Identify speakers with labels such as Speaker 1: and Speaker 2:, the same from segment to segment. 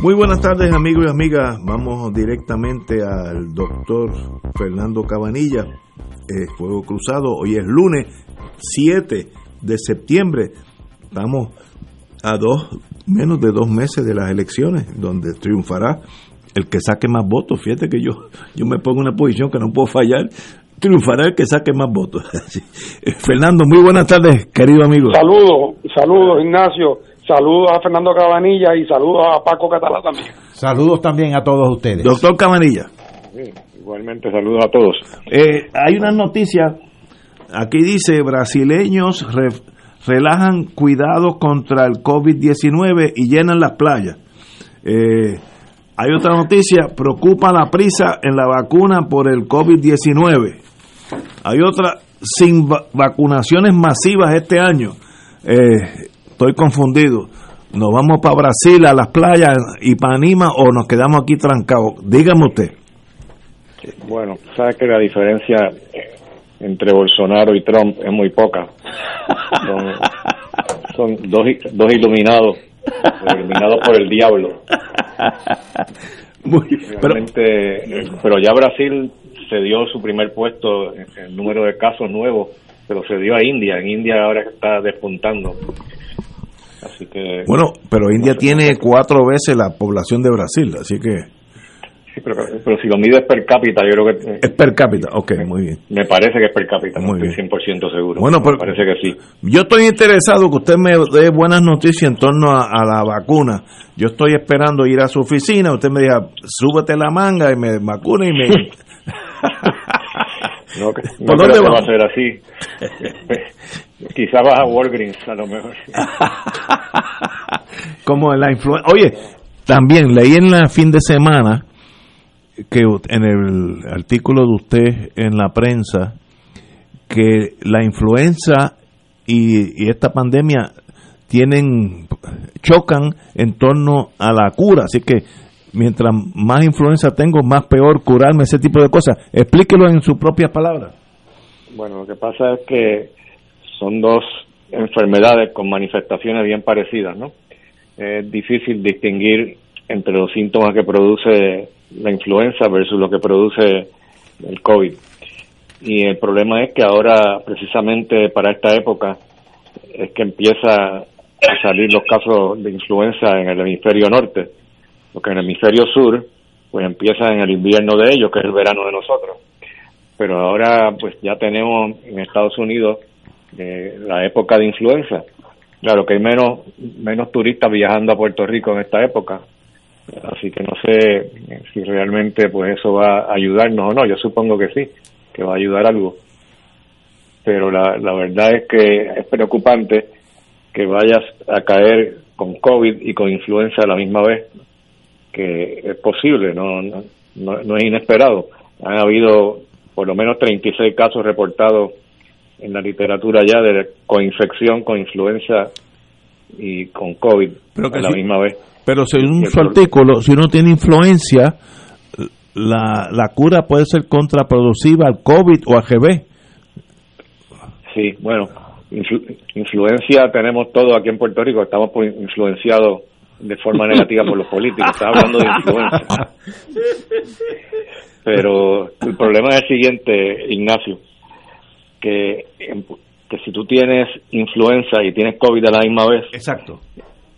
Speaker 1: Muy buenas tardes amigos y amigas. Vamos directamente al doctor Fernando Cabanilla, Fuego Cruzado. Hoy es lunes 7 de septiembre. Estamos a dos, menos de dos meses de las elecciones, donde triunfará el que saque más votos. Fíjate que yo, yo me pongo en una posición que no puedo fallar. Triunfará el que saque más votos. Fernando, muy buenas tardes, querido amigo.
Speaker 2: Saludos, saludos, Ignacio. Saludos a Fernando Cabanilla y saludos a Paco Catalá también.
Speaker 3: Saludos también a todos ustedes.
Speaker 1: Doctor Cabanilla.
Speaker 2: igualmente saludos a todos.
Speaker 1: Eh, hay una noticia, aquí dice, brasileños relajan cuidados contra el COVID-19 y llenan las playas. Eh, hay otra noticia, preocupa la prisa en la vacuna por el COVID-19. Hay otra, sin vacunaciones masivas este año. Eh, estoy confundido. ¿Nos vamos para Brasil, a las playas y para Anima o nos quedamos aquí trancados? Dígame usted.
Speaker 4: Bueno, sabes que la diferencia entre Bolsonaro y Trump es muy poca. Son, dos, dos iluminados, iluminados por el diablo. pero, pero ya Brasil se dio su primer puesto en el número de casos nuevos, pero se dio a India. En India ahora está despuntando. Así que.
Speaker 1: Bueno, pero India tiene cuatro veces la población de Brasil, así que.
Speaker 4: Sí, pero, pero si lo mides per cápita, yo creo que.
Speaker 1: Es per cápita, ok, muy bien.
Speaker 4: Me parece que es per cápita, muy no estoy 100% seguro.
Speaker 1: Bueno, pero. Me
Speaker 4: parece que sí.
Speaker 1: Yo estoy interesado que usted me dé buenas noticias en torno a, la vacuna. Yo estoy esperando ir a su oficina, usted me diga, súbete la manga y me vacuna y me.
Speaker 4: no, no creo que va a ser así. Quizás vas a Walgreens a lo mejor.
Speaker 1: Como la influencia. Oye, también leí en la fin de semana que en el artículo de usted en la prensa que la influenza y, y esta pandemia tienen chocan en torno a la cura, así que mientras más influenza tengo, más peor curarme ese tipo de cosas. Explíquelo en sus propias palabras.
Speaker 4: Bueno, lo que pasa es que son dos enfermedades con manifestaciones bien parecidas, ¿no? Es difícil distinguir entre los síntomas que produce la influenza versus lo que produce el COVID. Y el problema es que ahora, precisamente para esta época, es que empieza a salir los casos de influenza en el hemisferio norte, porque en el hemisferio sur, pues empieza en el invierno de ellos, que es el verano de nosotros. Pero ahora, pues ya tenemos en Estados Unidos la época de influenza. Claro que hay menos, menos turistas viajando a Puerto Rico en esta época, así que no sé si realmente pues eso va a ayudarnos o no, yo supongo que sí, que va a ayudar algo. Pero la, la verdad es que es preocupante que vayas a caer con COVID y con influenza a la misma vez, que es posible, no, no, no es inesperado. Han habido por lo menos 36 casos reportados en la literatura ya de coinfección con influenza y con COVID a la misma vez.
Speaker 1: Pero según su artículo, si uno tiene influencia, la, la cura puede ser contraproductiva al COVID o a GB.
Speaker 4: Sí, bueno, influencia tenemos todo aquí en Puerto Rico, estamos influenciados de forma negativa por los políticos, está hablando de influencia. Pero el problema es el siguiente, Ignacio que, que si tú tienes influenza y tienes COVID a la misma vez,
Speaker 1: exacto.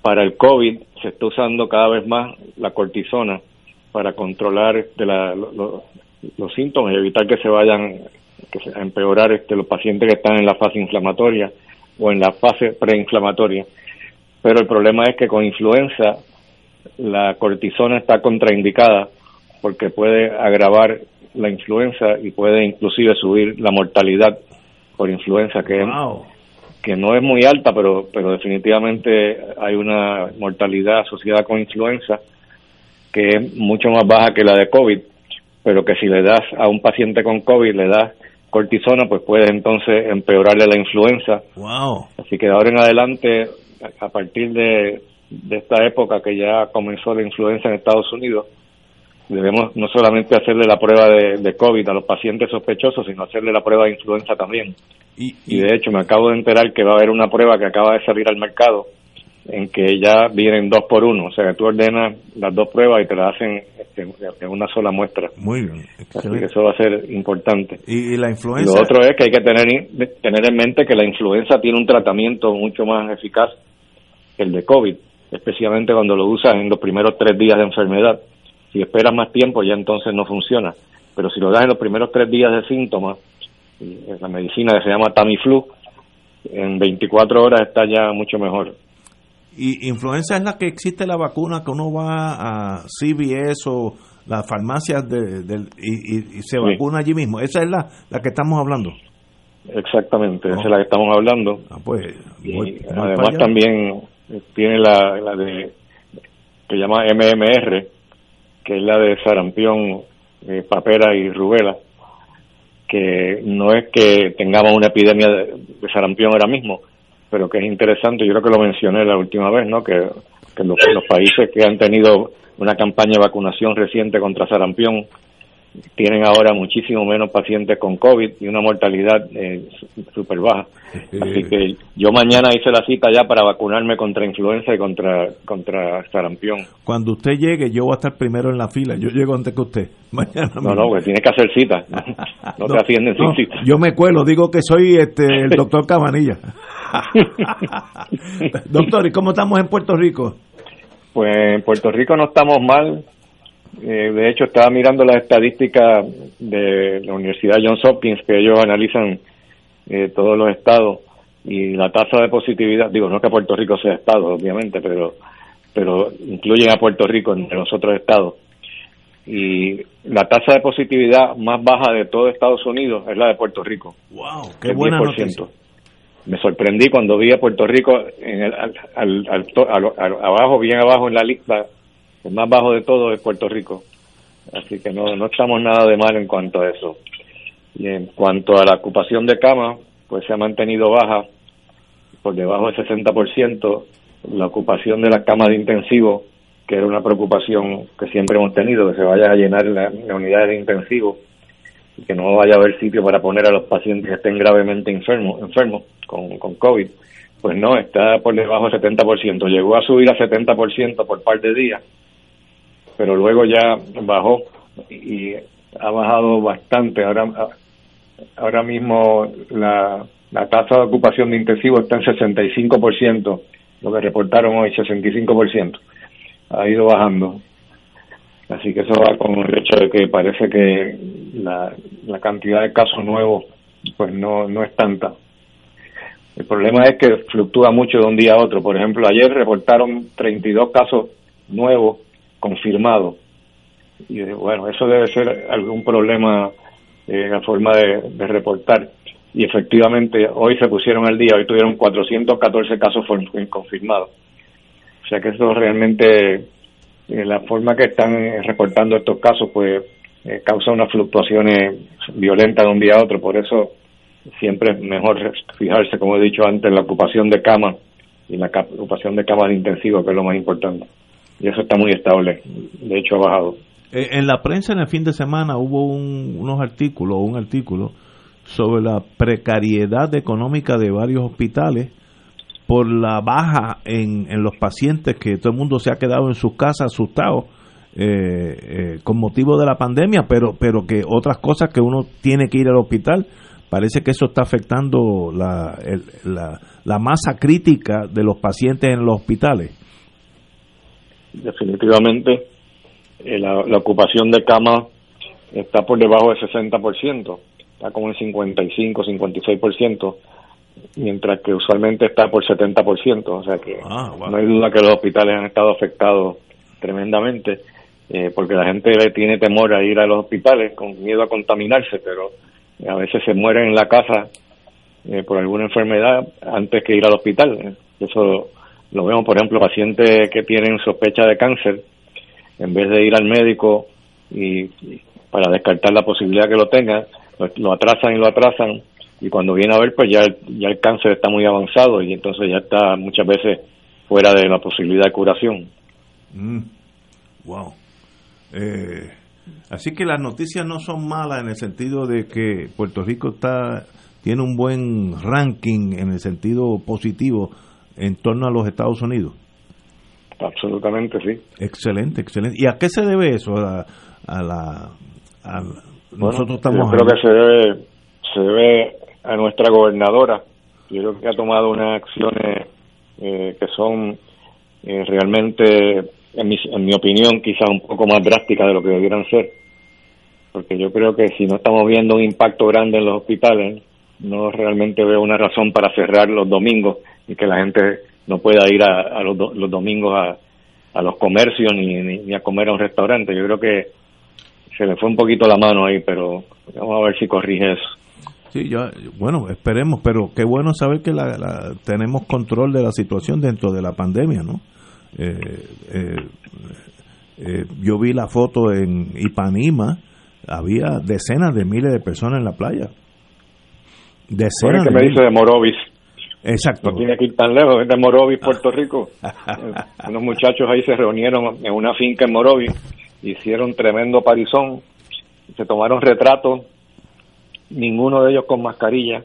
Speaker 4: Para el COVID se está usando cada vez más la cortisona para controlar de la, los síntomas y evitar que se vayan que a empeorar este, los pacientes que están en la fase inflamatoria o en la fase preinflamatoria. Pero el problema es que con influenza la cortisona está contraindicada porque puede agravar la influenza y puede inclusive subir la mortalidad por influenza, que, que no es muy alta, pero, pero definitivamente hay una mortalidad asociada con influenza que es mucho más baja que la de COVID, pero que si le das a un paciente con COVID, le das cortisona, pues puede entonces empeorarle la influenza.
Speaker 1: Wow.
Speaker 4: Así que de ahora en adelante, a partir de, de esta época que ya comenzó la influenza en Estados Unidos, debemos no solamente hacerle la prueba de, de COVID a los pacientes sospechosos, sino hacerle la prueba de influenza también.
Speaker 1: Y,
Speaker 4: Y de hecho me acabo de enterar que va a haber una prueba que acaba de salir al mercado en que ya vienen dos por uno, o sea que tú ordenas las dos pruebas y te las hacen en, en una sola muestra.
Speaker 1: muy bien.
Speaker 4: Así que
Speaker 1: excelente.
Speaker 4: eso va a ser importante.
Speaker 1: Y, y la
Speaker 4: Y
Speaker 1: influenza.
Speaker 4: Lo otro es que hay que tener, tener en mente que la influenza tiene un tratamiento mucho más eficaz que el de COVID, especialmente cuando lo usas en los primeros tres días de enfermedad. Si esperas más tiempo, ya entonces no funciona. Pero si lo das en los primeros tres días de síntomas, la medicina que se llama Tamiflu, en 24 horas está ya mucho mejor.
Speaker 1: Y influenza es la que existe la vacuna que uno va a CVS o las farmacias de, y, y- y se
Speaker 4: Sí.
Speaker 1: vacuna allí mismo. Esa es la, la que estamos hablando.
Speaker 4: Exactamente, esa es la que estamos hablando.
Speaker 1: Ah, pues,
Speaker 4: Y
Speaker 1: voy- voy
Speaker 4: además también tiene la, la de que llama MMR, que es la de sarampión, eh, papera y rubela, que no es que tengamos una epidemia de, sarampión ahora mismo, pero que es interesante, yo creo que lo mencioné la última vez, ¿no? Que, que los, los países que han tenido una campaña de vacunación reciente contra sarampión tienen ahora muchísimo menos pacientes con COVID y una mortalidad eh, súper baja. Así que yo mañana hice la cita ya para vacunarme contra influenza y contra contra sarampión.
Speaker 1: Cuando usted llegue, yo voy a estar primero en la fila. Yo llego antes que usted. Mañana
Speaker 4: No, no, pues tienes que hacer cita. No, te atienden
Speaker 1: no,
Speaker 4: sin cita.
Speaker 1: Yo me cuelo, digo que soy este el doctor Cabanilla. doctor, ¿y cómo estamos en Puerto Rico?
Speaker 4: Pues en Puerto Rico no estamos mal. Eh, de hecho, estaba mirando las estadísticas de la Universidad Johns Hopkins, que ellos analizan eh, todos los estados y la tasa de positividad, digo, no que Puerto Rico sea estado, obviamente, pero pero incluyen a Puerto Rico entre los otros estados. Y la tasa de positividad más baja de todo Estados Unidos es la de Puerto Rico.
Speaker 1: Wow, qué buena
Speaker 4: 10%.
Speaker 1: noticia.
Speaker 4: Me sorprendí cuando vi a Puerto Rico en el, al- al- abajo, bien abajo en la lista, el más bajo de todo es Puerto Rico. Así que no, no estamos nada de mal en cuanto a eso. Y en cuanto a la ocupación de cama, pues se ha mantenido baja por debajo del 60%. La ocupación de las camas de intensivo, que era una preocupación que siempre hemos tenido, que se vaya a llenar la, la unidad de intensivo y que no vaya a haber sitio para poner a los pacientes que estén gravemente enfermos, enfermos con, con COVID. Pues no, está por debajo del 70%. Llegó a subir a 70% por par de días, pero luego ya bajó y ha bajado bastante. Ahora, ahora mismo la, la tasa de ocupación de intensivo está en 65%, lo que reportaron hoy, 65%. Ha ido bajando. Así que eso va con el hecho de que parece que la, la cantidad de casos nuevos pues no, no es tanta. El problema es que fluctúa mucho de un día a otro. Por ejemplo, ayer reportaron 32 casos nuevos confirmados. Y bueno, eso debe ser algún problema eh, en la forma de, reportar. Y efectivamente, hoy se pusieron al día, hoy tuvieron 414 casos confirmados. O sea que eso realmente, eh, la forma que están eh, reportando estos casos, pues causa unas fluctuaciones violentas de un día a otro. Por eso siempre es mejor fijarse, como he dicho antes, en la ocupación de camas y la ocupación de camas de intensivo, que es lo más importante. Y eso está muy estable. De hecho, ha bajado.
Speaker 1: Eh, en la prensa en el fin de semana hubo un- unos artículos, un artículo sobre la precariedad económica de varios hospitales por la baja en, en los pacientes que todo el mundo se ha quedado en sus casas asustado eh, eh, con motivo de la pandemia, pero pero que otras cosas que uno tiene que ir al hospital parece que eso está afectando la, el- la, la masa crítica de los pacientes en los hospitales.
Speaker 4: Definitivamente eh, la, la ocupación de camas está por debajo del 60%, está como en 55, 56%, mientras que usualmente está por 70%, o sea que
Speaker 1: Ah, wow.
Speaker 4: no hay duda que los hospitales han estado afectados tremendamente, eh, porque la gente le tiene temor a ir a los hospitales con miedo a contaminarse, pero a veces se mueren en la casa eh, por alguna enfermedad antes que ir al hospital. Eh, Eso lo vemos, por ejemplo, pacientes que tienen sospecha de cáncer, en vez de ir al médico y, para descartar la posibilidad que lo tenga, lo, atrasan y lo atrasan y cuando viene a ver pues ya, ya el cáncer está muy avanzado y entonces ya está muchas veces fuera de la posibilidad de curación.
Speaker 1: Mm. Wow. Eh, así que las noticias no son malas en el sentido de que Puerto Rico está tiene un buen ranking en el sentido positivo en torno a los Estados Unidos.
Speaker 4: Absolutamente, sí.
Speaker 1: Excelente, excelente. ¿Y a qué se debe eso? A, la, nosotros estamos.
Speaker 4: Yo creo que se debe, se debe a nuestra gobernadora. Yo creo que ha tomado unas acciones eh, que son eh, realmente, en mi, en mi opinión, quizás un poco más drásticas de lo que debieran ser. Porque yo creo que si no estamos viendo un impacto grande en los hospitales, no realmente veo una razón para cerrar los domingos y que la gente no pueda ir a, los, los, domingos a, a los comercios ni, ni, a comer a un restaurante. Yo creo que se le fue un poquito la mano ahí, pero vamos a ver si corrige eso.
Speaker 1: Sí, yo, bueno, esperemos, pero qué bueno saber que la, tenemos control de la situación dentro de la pandemia, ¿no? Eh, eh, eh, yo vi la foto en Ipanema, había decenas de miles de personas en la playa.
Speaker 4: Decenas que me dice de Morovis?
Speaker 1: Exacto.
Speaker 4: No tiene que ir tan lejos, es de Morovis, Puerto Rico. Unos muchachos ahí se reunieron en una finca en Morovis, hicieron tremendo parizón, se tomaron retratos, ninguno de ellos con mascarilla.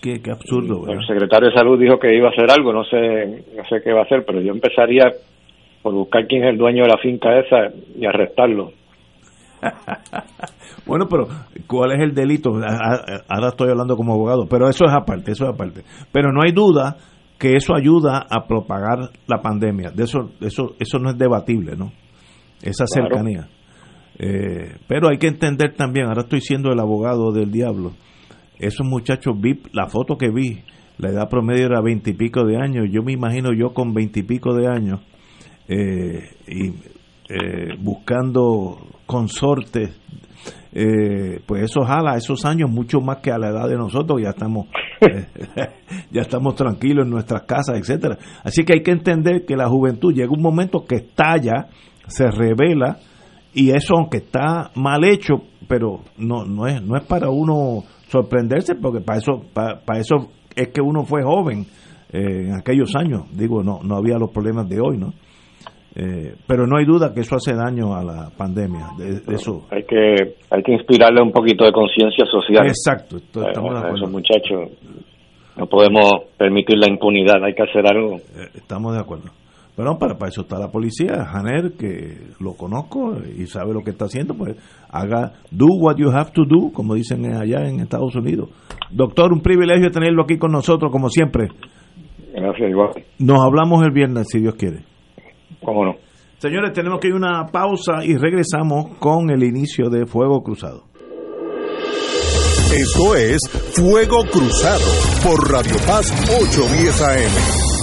Speaker 1: Qué, absurdo.
Speaker 4: El secretario de salud dijo que iba a hacer algo, no sé, no sé qué va a hacer, pero yo empezaría por buscar quién es el dueño de la finca esa y arrestarlo.
Speaker 1: bueno, pero ¿cuál es el delito? Ahora estoy hablando como abogado, pero eso es aparte, eso es aparte. Pero no hay duda que eso ayuda a propagar la pandemia. De eso, eso, eso no es debatible, ¿no? Esa cercanía. Eh, pero hay que entender también, ahora estoy siendo el abogado del diablo. Esos muchachos vi la foto que vi, la edad promedio era veintipico de años. Yo me imagino yo con veintipico de años eh, y eh, buscando consortes eh, pues eso jala esos años mucho más que a la edad de nosotros ya estamos eh, ya estamos tranquilos en nuestras casas etcétera. Así que hay que entender que la juventud llega un momento que estalla se revela y eso aunque está mal hecho pero no no es no es para uno sorprenderse porque para eso para, eso es que uno fue joven eh, en aquellos años. Digo no no había los problemas de hoy no eh, pero no hay duda que eso hace daño a la pandemia. De, eso.
Speaker 4: Hay que hay que inspirarle un poquito de conciencia social.
Speaker 1: Exacto.
Speaker 4: a esos muchachos no podemos permitir la impunidad. Hay que hacer algo.
Speaker 1: Eh, estamos de acuerdo. Pero para, para eso está la policía, Janer, que lo conozco y sabe lo que está haciendo, pues haga, do what you have to do, como dicen allá en Estados Unidos. Doctor, un privilegio tenerlo aquí con nosotros, como siempre.
Speaker 4: Gracias, igual.
Speaker 1: Nos hablamos el viernes, si Dios quiere.
Speaker 4: ¿Cómo no?
Speaker 1: Señores, tenemos que ir a una pausa y regresamos con el inicio de Fuego Cruzado.
Speaker 5: Esto es Fuego Cruzado por Radio Paz 810 AM.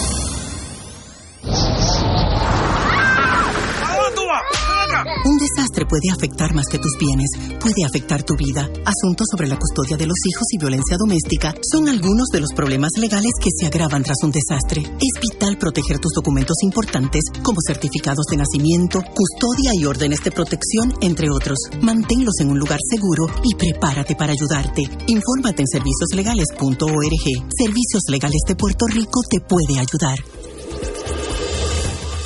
Speaker 6: Un desastre puede afectar más que tus bienes, puede afectar tu vida. Asuntos sobre la custodia de los hijos y violencia doméstica son algunos de los problemas legales que se agravan tras un desastre. Es vital proteger tus documentos importantes como certificados de nacimiento, custodia y órdenes de protección, entre otros. Manténlos en un lugar seguro y prepárate para ayudarte. Infórmate en servicioslegales.org. Servicios Legales de Puerto Rico te puede ayudar.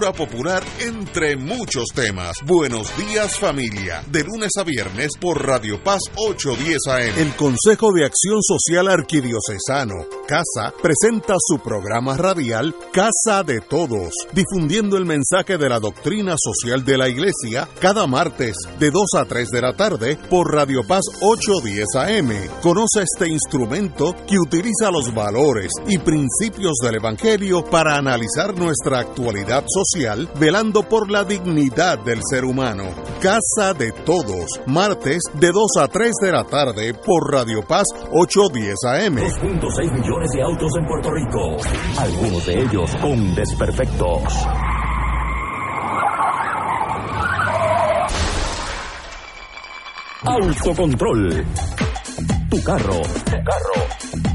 Speaker 5: popular, entre muchos temas. Buenos días familia, de lunes a viernes por Radio Paz 810 AM. El Consejo de Acción Social Arquidiocesano, CASA, presenta su programa radial Casa de Todos, difundiendo el mensaje de la doctrina social de la Iglesia cada martes de 2 a 3 de la tarde por Radio Paz 810 AM. Conoce este instrumento que utiliza los valores y principios del Evangelio para analizar nuestra actualidad social, velando por la dignidad del ser humano. Casa de Todos, martes de 2 a 3 de la tarde por Radio Paz 810 AM.
Speaker 7: 2.6 millones de autos en Puerto Rico, algunos de ellos con desperfectos. Autocontrol. Tu carro. Tu carro.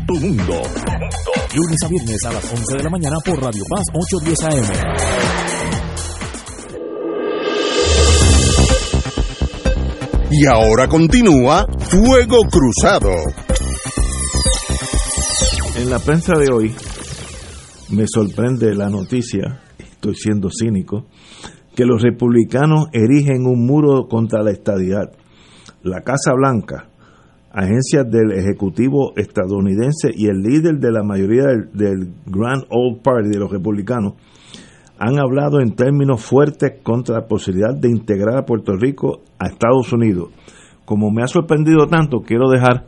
Speaker 7: Tu mundo. Lunes a viernes a las 11 de la mañana por Radio Paz 810 AM.
Speaker 5: Y ahora continúa Fuego Cruzado.
Speaker 1: En la prensa de hoy me sorprende la noticia, estoy siendo cínico, que los republicanos erigen un muro contra la estadidad. La Casa Blanca, agencias del Ejecutivo estadounidense y el líder de la mayoría del, Grand Old Party de los republicanos han hablado en términos fuertes contra la posibilidad de integrar a Puerto Rico a Estados Unidos. Como me ha sorprendido tanto, quiero dejar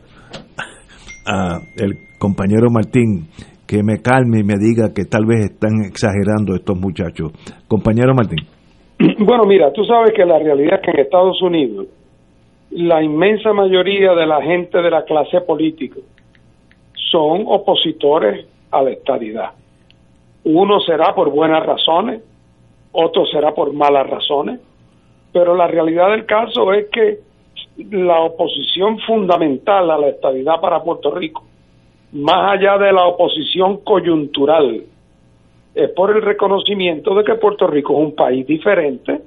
Speaker 1: a el compañero Martín que me calme y me diga que tal vez están exagerando estos muchachos. Compañero Martín.
Speaker 2: Bueno, mira, tú sabes que la realidad es que en Estados Unidos la inmensa mayoría de la gente de la clase política son opositores a la estadidad. Uno será por buenas razones, otro será por malas razones, pero la realidad del caso es que la oposición fundamental a la estadidad para Puerto Rico, más allá de la oposición coyuntural, es por el reconocimiento de que Puerto Rico es un país diferente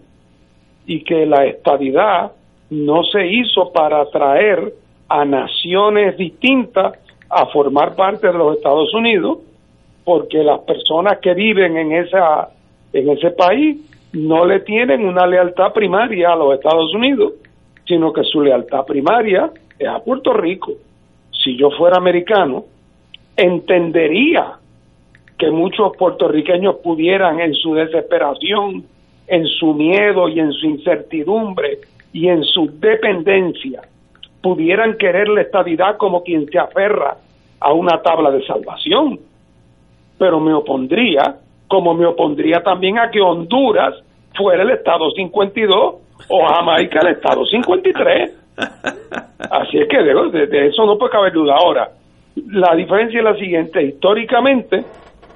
Speaker 2: y que la estadidad no se hizo para atraer a naciones distintas a formar parte de los Estados Unidos, porque las personas que viven en esa en ese país no le tienen una lealtad primaria a los Estados Unidos, sino que su lealtad primaria es a Puerto Rico. Si yo fuera americano, entendería que muchos puertorriqueños pudieran en su desesperación, en su miedo y en su incertidumbre y en su dependencia, pudieran querer la estabilidad como quien se aferra a una tabla de salvación. Pero me opondría, como me opondría también a que Honduras fuera el Estado 52 o Jamaica el Estado 53. Así es que de, de eso no puede caber duda. Ahora, la diferencia es la siguiente, históricamente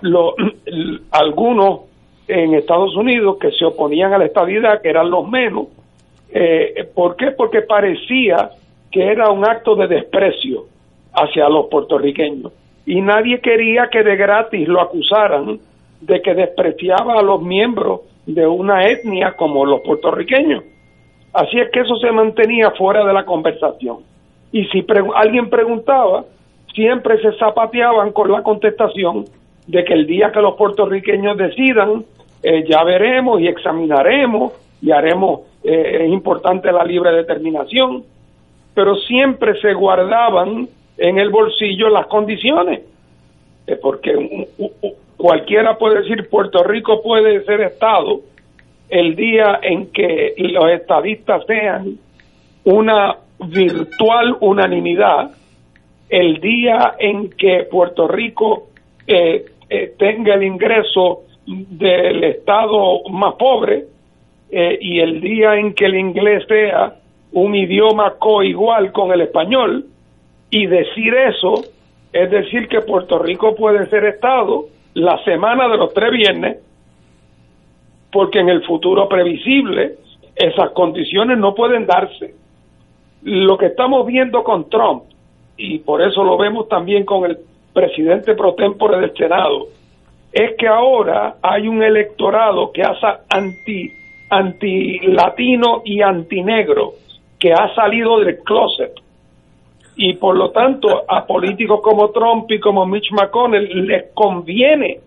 Speaker 2: lo, algunos en Estados Unidos que se oponían a la estabilidad, que eran los menos, eh, ¿por qué? Porque parecía que era un acto de desprecio hacia los puertorriqueños y nadie quería que de gratis lo acusaran de que despreciaba a los miembros de una etnia como los puertorriqueños. Así es que eso se mantenía fuera de la conversación. Y si alguien preguntaba, siempre se zapateaban con la contestación de que el día que los puertorriqueños decidan, eh, ya veremos y examinaremos y haremos, eh, es importante la libre determinación, pero siempre se guardaban en el bolsillo las condiciones, eh, porque cualquiera puede decir Puerto Rico puede ser Estado el día en que los estadistas sean una virtual unanimidad, el día en que Puerto Rico eh, eh, tenga el ingreso del estado más pobre eh, y el día en que el inglés sea un idioma coigual con el español y decir eso es decir que Puerto Rico puede ser estado la semana de los tres viernes porque en el futuro previsible esas condiciones no pueden darse. Lo que estamos viendo con Trump, y por eso lo vemos también con el presidente pro tempore del Senado, es que ahora hay un electorado que hace anti anti latino y anti negro que ha salido del closet. Y por lo tanto a políticos como Trump y como Mitch McConnell les conviene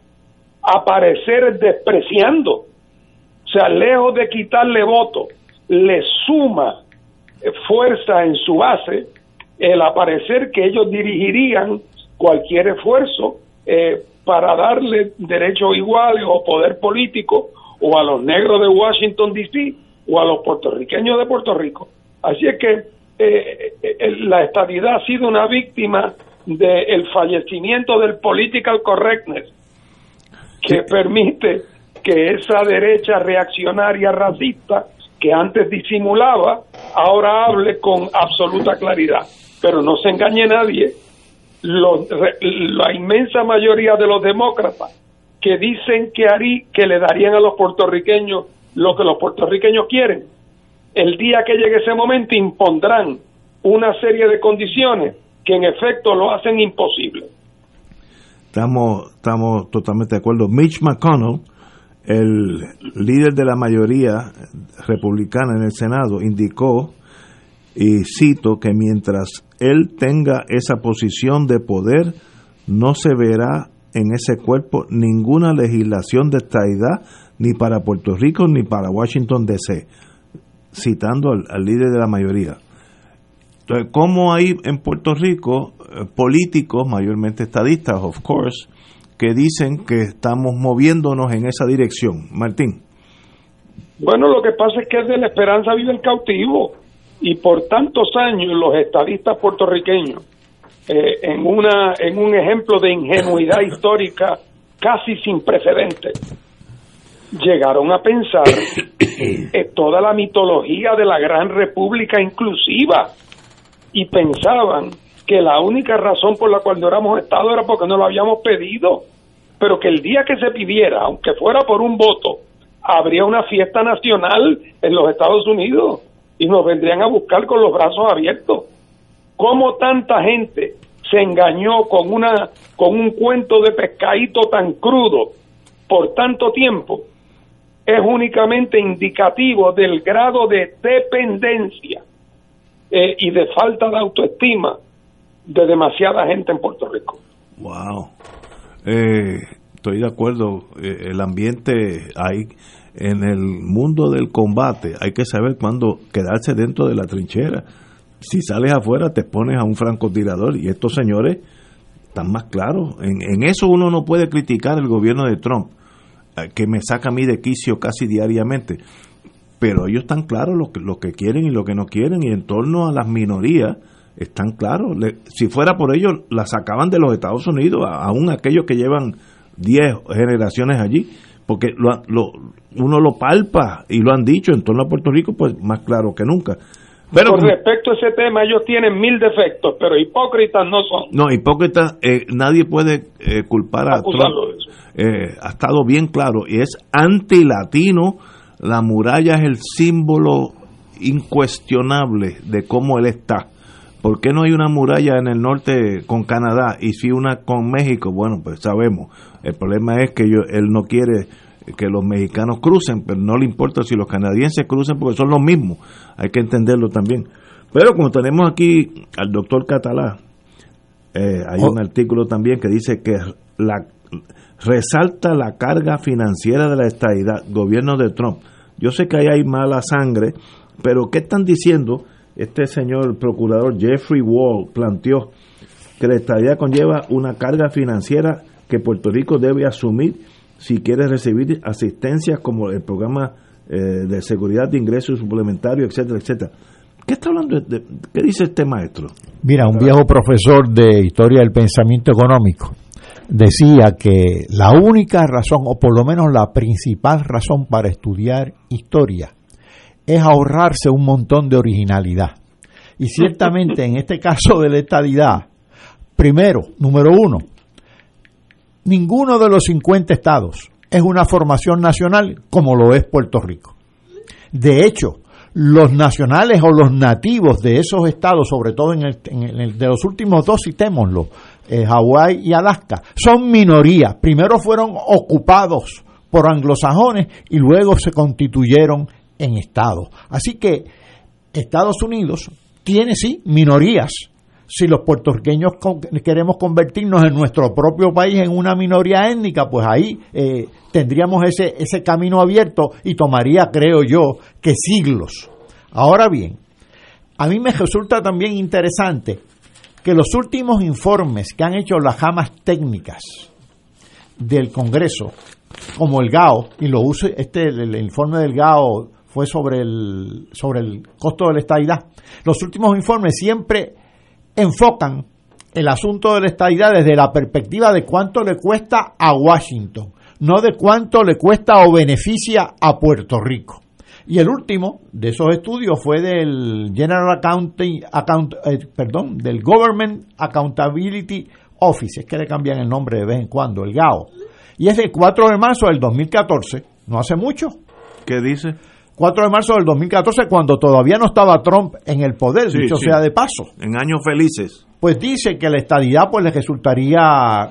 Speaker 2: aparecer despreciando. O sea, lejos de quitarle voto, le suma fuerza en su base el aparecer que ellos dirigirían cualquier esfuerzo eh, para darle derechos iguales o poder político o a los negros de Washington, D.C. o a los puertorriqueños de Puerto Rico. Así es que eh, eh, la estadidad ha sido una víctima del fallecimiento del political correctness que permite que esa derecha reaccionaria racista que antes disimulaba, ahora hable con absoluta claridad. Pero no se engañe nadie, la inmensa mayoría de los demócratas que dicen que, harí, que le darían a los puertorriqueños lo que los puertorriqueños quieren, el día que llegue ese momento impondrán una serie de condiciones que en efecto lo hacen imposible.
Speaker 1: Estamos, estamos totalmente de acuerdo. Mitch McConnell, el líder de la mayoría republicana en el Senado, indicó, y cito, que mientras él tenga esa posición de poder, no se verá en ese cuerpo ninguna legislación de estadidad ni para Puerto Rico ni para Washington DC, citando al, líder de la mayoría. Entonces, ¿cómo hay en Puerto Rico eh, políticos, mayormente estadistas, of course, que dicen que estamos moviéndonos en esa dirección? Martín.
Speaker 2: Bueno, lo que pasa es que de la esperanza vive el cautivo y por tantos años los estadistas puertorriqueños eh, en, una, en un ejemplo de ingenuidad histórica casi sin precedentes. Llegaron a pensar en toda la mitología de la gran república inclusiva y pensaban que la única razón por la cual no éramos Estado era porque no lo habíamos pedido, pero que el día que se pidiera, aunque fuera por un voto, habría una fiesta nacional en los Estados Unidos y nos vendrían a buscar con los brazos abiertos. ¿Cómo tanta gente se engañó con, una, con un cuento de pescadito tan crudo por tanto tiempo? Es únicamente indicativo del grado de dependencia eh, y de falta de autoestima de demasiada gente en Puerto Rico.
Speaker 1: Wow. Eh, estoy de acuerdo. Eh, el ambiente hay en el mundo del combate hay que saber cuándo quedarse dentro de la trinchera si sales afuera te pones a un francotirador y estos señores están más claros. En, eso uno no puede criticar el gobierno de Trump, eh, que me saca a mí de quicio casi diariamente, pero ellos están claros lo que, lo que quieren y lo que no quieren y en torno a las minorías están claros. si fuera por ellos, las sacaban de los Estados Unidos, aún aquellos que llevan 10 generaciones allí, porque lo, lo, uno lo palpa y lo han dicho en torno a Puerto Rico, pues más claro que nunca.
Speaker 2: Pero, Con respecto a ese tema, ellos tienen mil defectos, pero hipócritas no son.
Speaker 1: No, hipócritas, eh, nadie puede eh, culpar a Trump. Eh, ha estado bien claro, y es anti-latino. La muralla es el símbolo incuestionable de cómo él está. ¿Por qué no hay una muralla en el norte con Canadá y si una con México? Bueno, pues sabemos. El problema es que él no quiere que los mexicanos crucen, pero no le importa si los canadienses crucen porque son los mismos, hay que entenderlo también. Pero como tenemos aquí al doctor Catalá, eh, hay un oh. artículo también que dice que la resalta la carga financiera de la estadidad, gobierno de Trump. Yo sé que ahí hay mala sangre, pero ¿qué están diciendo? Este señor procurador Jeffrey Wall planteó que la estadidad conlleva una carga financiera que Puerto Rico debe asumir si quiere recibir asistencia como el programa eh, de seguridad de ingresos suplementarios, etcétera, etcétera. ¿Qué está hablando? De, ¿Qué dice este maestro?
Speaker 3: Mira, un viejo profesor de historia del pensamiento económico decía que la única razón, o por lo menos la principal razón para estudiar historia, es ahorrarse un montón de originalidad. Y ciertamente en este caso de la primero, número uno, ninguno de los 50 estados es una formación nacional como lo es Puerto Rico. De hecho, los nacionales o los nativos de esos estados, sobre todo en el, de los últimos dos, citémoslo, eh, Hawái y Alaska, son minorías. Primero fueron ocupados por anglosajones y luego se constituyeron en estados. Así que Estados Unidos tiene sí minorías si los puertorriqueños queremos convertirnos en nuestro propio país en una minoría étnica, pues ahí eh, tendríamos ese, ese camino abierto y tomaría, creo yo, que siglos. Ahora bien, a mí me resulta también interesante que los últimos informes que han hecho las jamas técnicas del Congreso, como el GAO, y lo use, este, el, informe del GAO fue sobre el, sobre el costo de la estadidad, los últimos informes siempre enfocan el asunto de la estadidad desde la perspectiva de cuánto le cuesta a Washington, no de cuánto le cuesta o beneficia a Puerto Rico. Y el último de esos estudios fue del General Accounting, Account, eh, perdón, del Government Accountability Office, es que le cambian el nombre de vez en cuando, el GAO. Y es el 4 de marzo del 2014, no hace mucho.
Speaker 1: ¿Qué dice?
Speaker 3: 4 de marzo del 2014, cuando todavía no estaba Trump en el poder, dicho sea de paso.
Speaker 1: En años felices.
Speaker 3: Pues dice que la estadidad pues le resultaría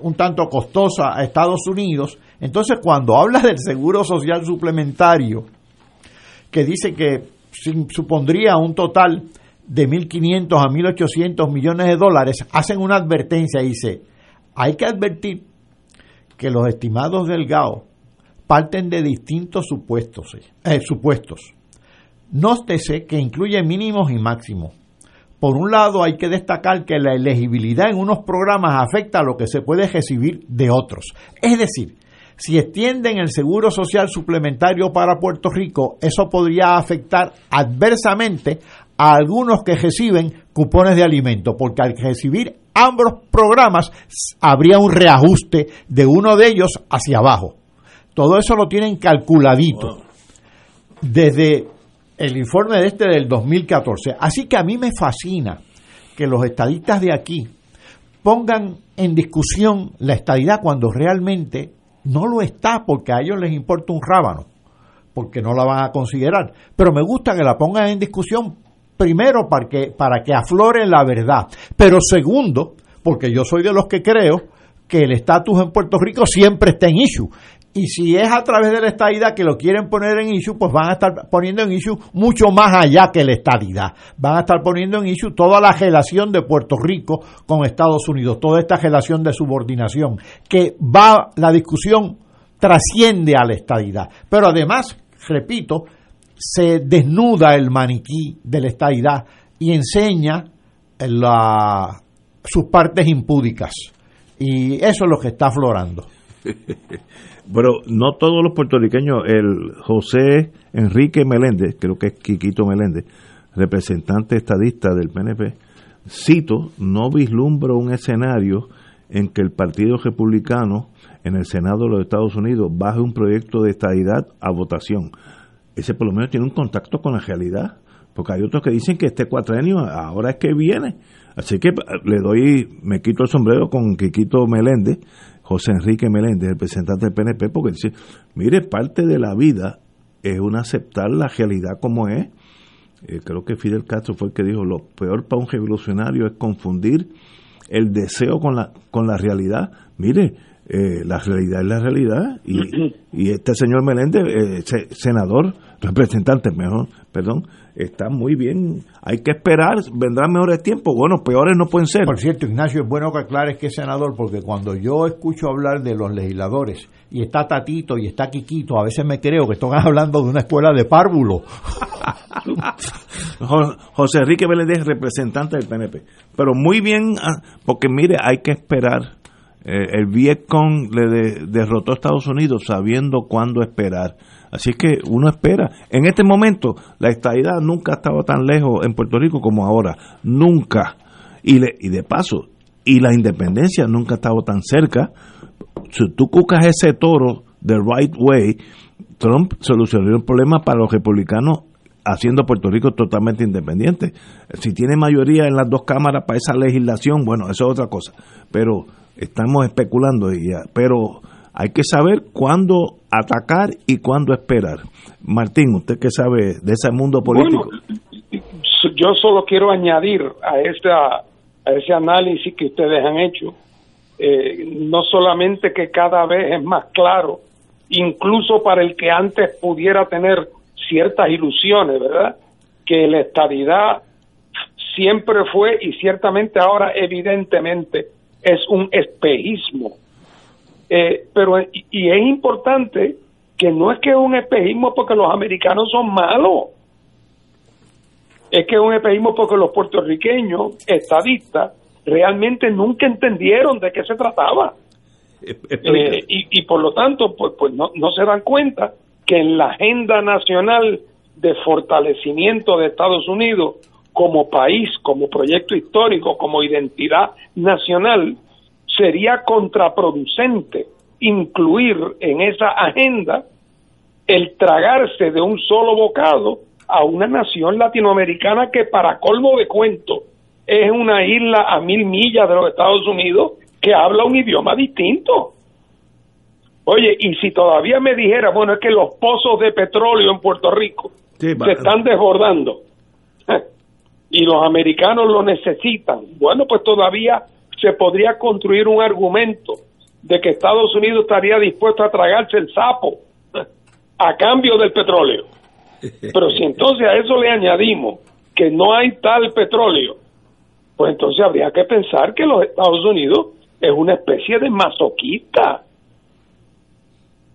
Speaker 3: un tanto costosa a Estados Unidos. Entonces, cuando habla del seguro social suplementario, que dice que supondría un total de 1.500 a 1.800 millones de dólares, hacen una advertencia y dice, hay que advertir que los estimados del GAO parten de distintos supuestos. Eh, supuestos. Nóstese que incluye mínimos y máximos. Por un lado, hay que destacar que la elegibilidad en unos programas afecta a lo que se puede recibir de otros. Es decir, si extienden el seguro social suplementario para Puerto Rico, eso podría afectar adversamente a algunos que reciben cupones de alimento, porque al recibir ambos programas habría un reajuste de uno de ellos hacia abajo. Todo eso lo tienen calculadito desde el informe de este del 2014. Así que a mí me fascina que los estadistas de aquí pongan en discusión la estadidad cuando realmente no lo está porque a ellos les importa un rábano, porque no la van a considerar. Pero me gusta que la pongan en discusión primero para que, para que aflore la verdad, pero segundo, porque yo soy de los que creo que el estatus en Puerto Rico siempre está en issue. Y si es a través de la estadidad que lo quieren poner en issue, pues van a estar poniendo en issue mucho más allá que la estadidad. Van a estar poniendo en issue toda la relación de Puerto Rico con Estados Unidos, toda esta relación de subordinación, que va, la discusión trasciende a la estadidad. Pero además, repito, se desnuda el maniquí de la estadidad y enseña sus partes impúdicas. Y eso es lo que está aflorando.
Speaker 1: Pero no todos los puertorriqueños, el José Enrique Meléndez, creo que es Quiquito Meléndez, representante estadista del PNP, cito, no vislumbro un escenario en que el Partido Republicano en el Senado de los Estados Unidos baje un proyecto de estadidad a votación. Ese por lo menos tiene un contacto con la realidad, porque hay otros que dicen que este cuatrenio ahora es que viene. Así que le doy, me quito el sombrero con Quiquito Meléndez, José Enrique Meléndez, el representante del PNP, porque dice, mire, parte de la vida es un aceptar la realidad como es. Eh, creo que Fidel Castro fue el que dijo, lo peor para un revolucionario es confundir el deseo con la, con la realidad. Mire, eh, la realidad es la realidad y, y este señor Meléndez, eh, senador, representante, mejor, perdón, está muy bien. Hay que esperar, vendrán mejores tiempos. Bueno, peores no pueden ser.
Speaker 3: Por cierto, Ignacio, es bueno que aclares que es senador, porque cuando yo escucho hablar de los legisladores y está Tatito y está Quiquito, a veces me creo que están hablando de una escuela de párvulo.
Speaker 1: José Enrique Vélez representante del PNP. Pero muy bien, ah, porque mire, hay que esperar. Eh, el Vietcong le derrotó a Estados Unidos sabiendo cuándo esperar Así que uno espera. En este momento, la estadidad nunca ha estado tan lejos en Puerto Rico como ahora. Nunca. Y, y de paso, y la independencia nunca ha estado tan cerca. Si tú cucas ese toro the right way, Trump solucionó el problema para los republicanos haciendo Puerto Rico totalmente independiente. Si tiene mayoría en las dos cámaras para esa legislación, bueno, eso es otra cosa. Pero estamos especulando, y ya, pero hay que saber cuándo atacar y cuándo esperar. Martín, usted que sabe de ese mundo político.
Speaker 2: yo solo quiero añadir a, esta, a ese análisis que ustedes han hecho, eh, no solamente que cada vez es más claro, incluso para el que antes pudiera tener ciertas ilusiones, ¿verdad? Que la estabilidad siempre fue y ciertamente ahora evidentemente es un espejismo. Eh, pero y, y es importante que no es que es un espejismo porque los americanos son malos, es que es un espejismo porque los puertorriqueños estadistas realmente nunca entendieron de qué se trataba. Eh, y, y, por lo tanto, pues, pues no, no se dan cuenta que en la agenda nacional de fortalecimiento de Estados Unidos como país, como proyecto histórico, como identidad nacional, sería contraproducente incluir en esa agenda el tragarse de un solo bocado a una nación latinoamericana que para colmo de cuento es una isla a mil millas de los Estados Unidos que habla un idioma distinto. Oye, y si todavía me dijera, bueno, es que los pozos de petróleo en Puerto Rico se están desbordando y los americanos lo necesitan, bueno, pues todavía se podría construir un argumento de que Estados Unidos estaría dispuesto a tragarse el sapo a cambio del petróleo. Pero si entonces a eso le añadimos que no hay tal petróleo, pues entonces habría que pensar que los Estados Unidos es una especie de masoquista.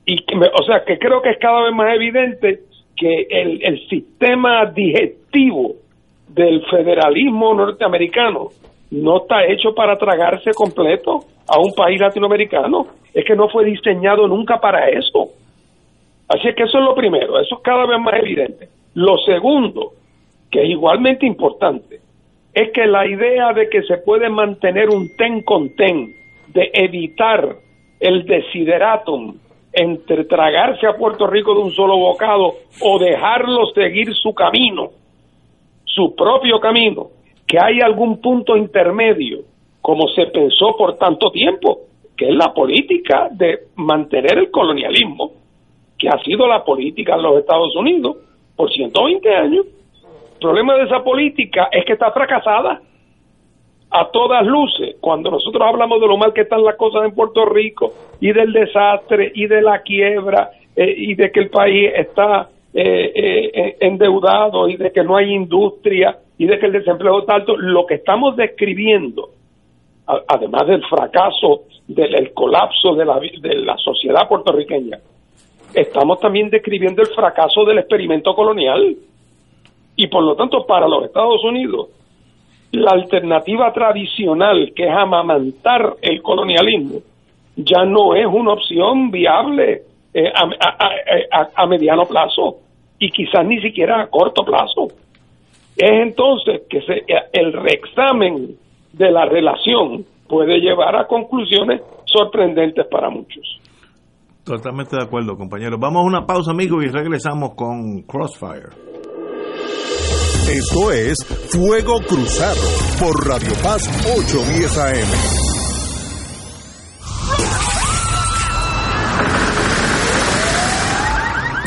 Speaker 2: Y que o sea, que creo que es cada vez más evidente que el, el sistema digestivo del federalismo norteamericano no está hecho para tragarse completo a un país latinoamericano. Es que no fue diseñado nunca para eso. Así es que eso es lo primero, eso es cada vez más evidente. Lo segundo, que es igualmente importante, es que la idea de que se puede mantener un ten con ten, de evitar el desideratum entre tragarse a Puerto Rico de un solo bocado o dejarlo seguir su camino, su propio camino, que hay algún punto intermedio, como se pensó por tanto tiempo, que es la política de mantener el colonialismo, que ha sido la política en los Estados Unidos por 120 años. El problema de esa política es que está fracasada a todas luces. Cuando nosotros hablamos de lo mal que están las cosas en Puerto Rico y del desastre y de la quiebra eh, y de que el país está eh, eh, endeudado y de que no hay industria y de que el desempleo está alto, lo que estamos describiendo, además del fracaso, del colapso de la, sociedad puertorriqueña, estamos también describiendo el fracaso del experimento colonial. Y por lo tanto, para los Estados Unidos, la alternativa tradicional, que es amamantar el colonialismo, ya no es una opción viable eh, a, mediano plazo y quizás ni siquiera a corto plazo. Es entonces que se, el reexamen de la relación puede llevar a conclusiones sorprendentes para muchos.
Speaker 1: Totalmente de acuerdo, compañero. Vamos a una pausa, amigos, y regresamos con Crossfire.
Speaker 5: Esto es Fuego Cruzado por Radio Paz 810 AM.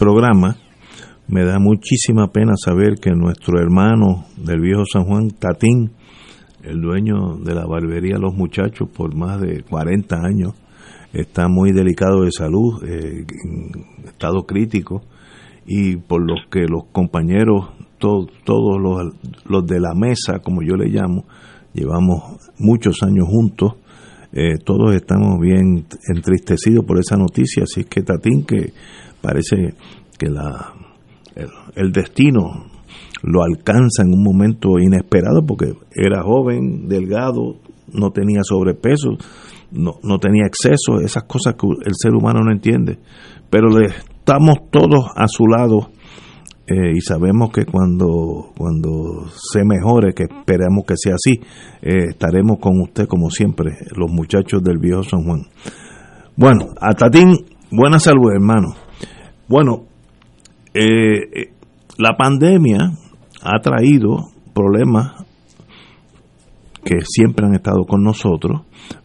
Speaker 1: programa, me da muchísima pena saber que nuestro hermano del viejo San Juan, Tatín, el dueño de la barbería Los Muchachos por más de 40 años, está muy delicado de salud, eh, en estado crítico, y por los que los compañeros, todos los, los de la mesa, como yo le llamo, llevamos muchos años juntos, eh, todos estamos bien entristecidos por esa noticia, así que Tatín, que parece que la, el, destino lo alcanza en un momento inesperado porque era joven, delgado, no tenía sobrepeso, no, no tenía exceso, esas cosas que el ser humano no entiende. Pero le, estamos todos a su lado eh, y sabemos que cuando, cuando se mejore, que esperamos que sea así, eh, estaremos con usted como siempre, los muchachos del viejo San Juan. Bueno, a Tatín, buena salud hermano. Bueno, eh, la pandemia ha traído problemas que siempre han estado con nosotros,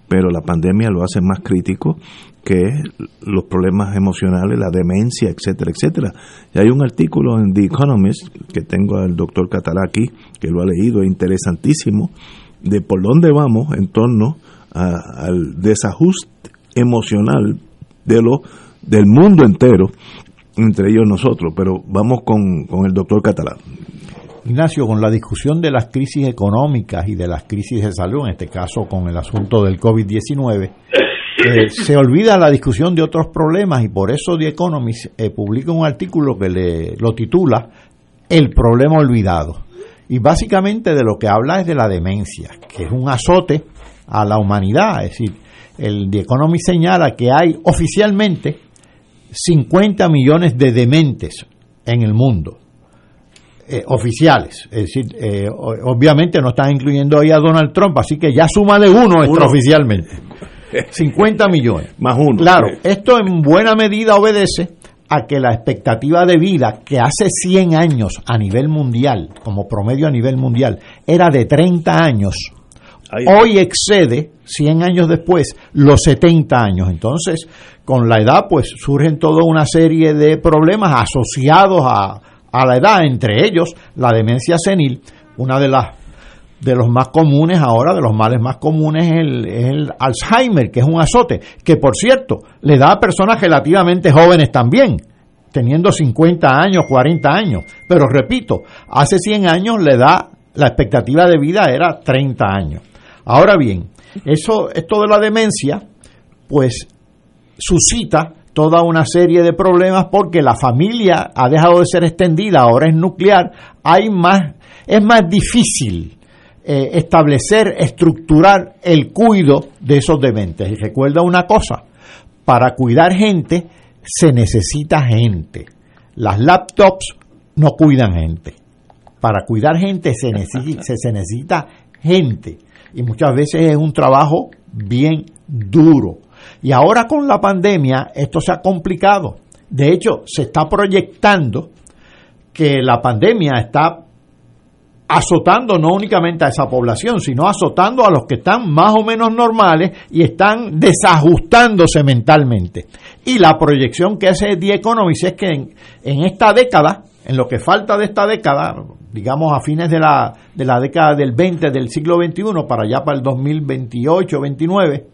Speaker 1: pero la pandemia lo hace más crítico que los problemas emocionales, la demencia, etcétera, etcétera. Y hay un artículo en The Economist que tengo al doctor Catalaki, que lo ha leído, interesantísimo, de por dónde vamos en torno al desajuste emocional de lo, del mundo entero, entre ellos nosotros. Pero vamos con, con el doctor Catalá.
Speaker 3: Ignacio, con la discusión de las crisis económicas y de las crisis de salud, en este caso con el asunto del COVID-19, eh, se olvida la discusión de otros problemas y por eso The Economist eh, publica un artículo que le, lo titula El problema olvidado. Y básicamente de lo que habla es de la demencia, que es un azote a la humanidad. Es decir, el The Economist señala que hay oficialmente 50 millones de dementes en el mundo. Eh, oficiales, es decir, obviamente no están incluyendo ahí a Donald Trump, así que ya suma de uno extraoficialmente. 50 millones.
Speaker 1: Más uno.
Speaker 3: Claro, esto en buena medida obedece a que la expectativa de vida que hace 100 años a nivel mundial, como promedio a nivel mundial, era de 30 años, hoy excede 100 años después los 70 años. Entonces, con la edad, pues surgen toda una serie de problemas asociados a, a la edad, entre ellos la demencia senil, una de las de los más comunes ahora, de los males más comunes, es el, Alzheimer, que es un azote, que por cierto, le da a personas relativamente jóvenes también, teniendo 50 años, 40 años. Pero repito, hace 100 años le da, la expectativa de vida era 30 años. Ahora bien, eso, esto de la demencia, pues suscita toda una serie de problemas porque la familia ha dejado de ser extendida, ahora es nuclear, hay más, es más difícil eh, establecer, estructurar el cuido de esos dementes. Y recuerda una cosa, para cuidar gente se necesita gente. Las laptops no cuidan gente. Para cuidar gente se necesita, se necesita gente. Y muchas veces es un trabajo bien duro. Y ahora con la pandemia esto se ha complicado. De hecho, se está proyectando que la pandemia está azotando no únicamente a esa población, sino azotando a los que están más o menos normales y están desajustándose mentalmente. Y la proyección que hace The Economist es que en, esta década, en lo que falta de esta década, digamos a fines de la, de la década del 20 del siglo XXI, para allá para el 2028-29,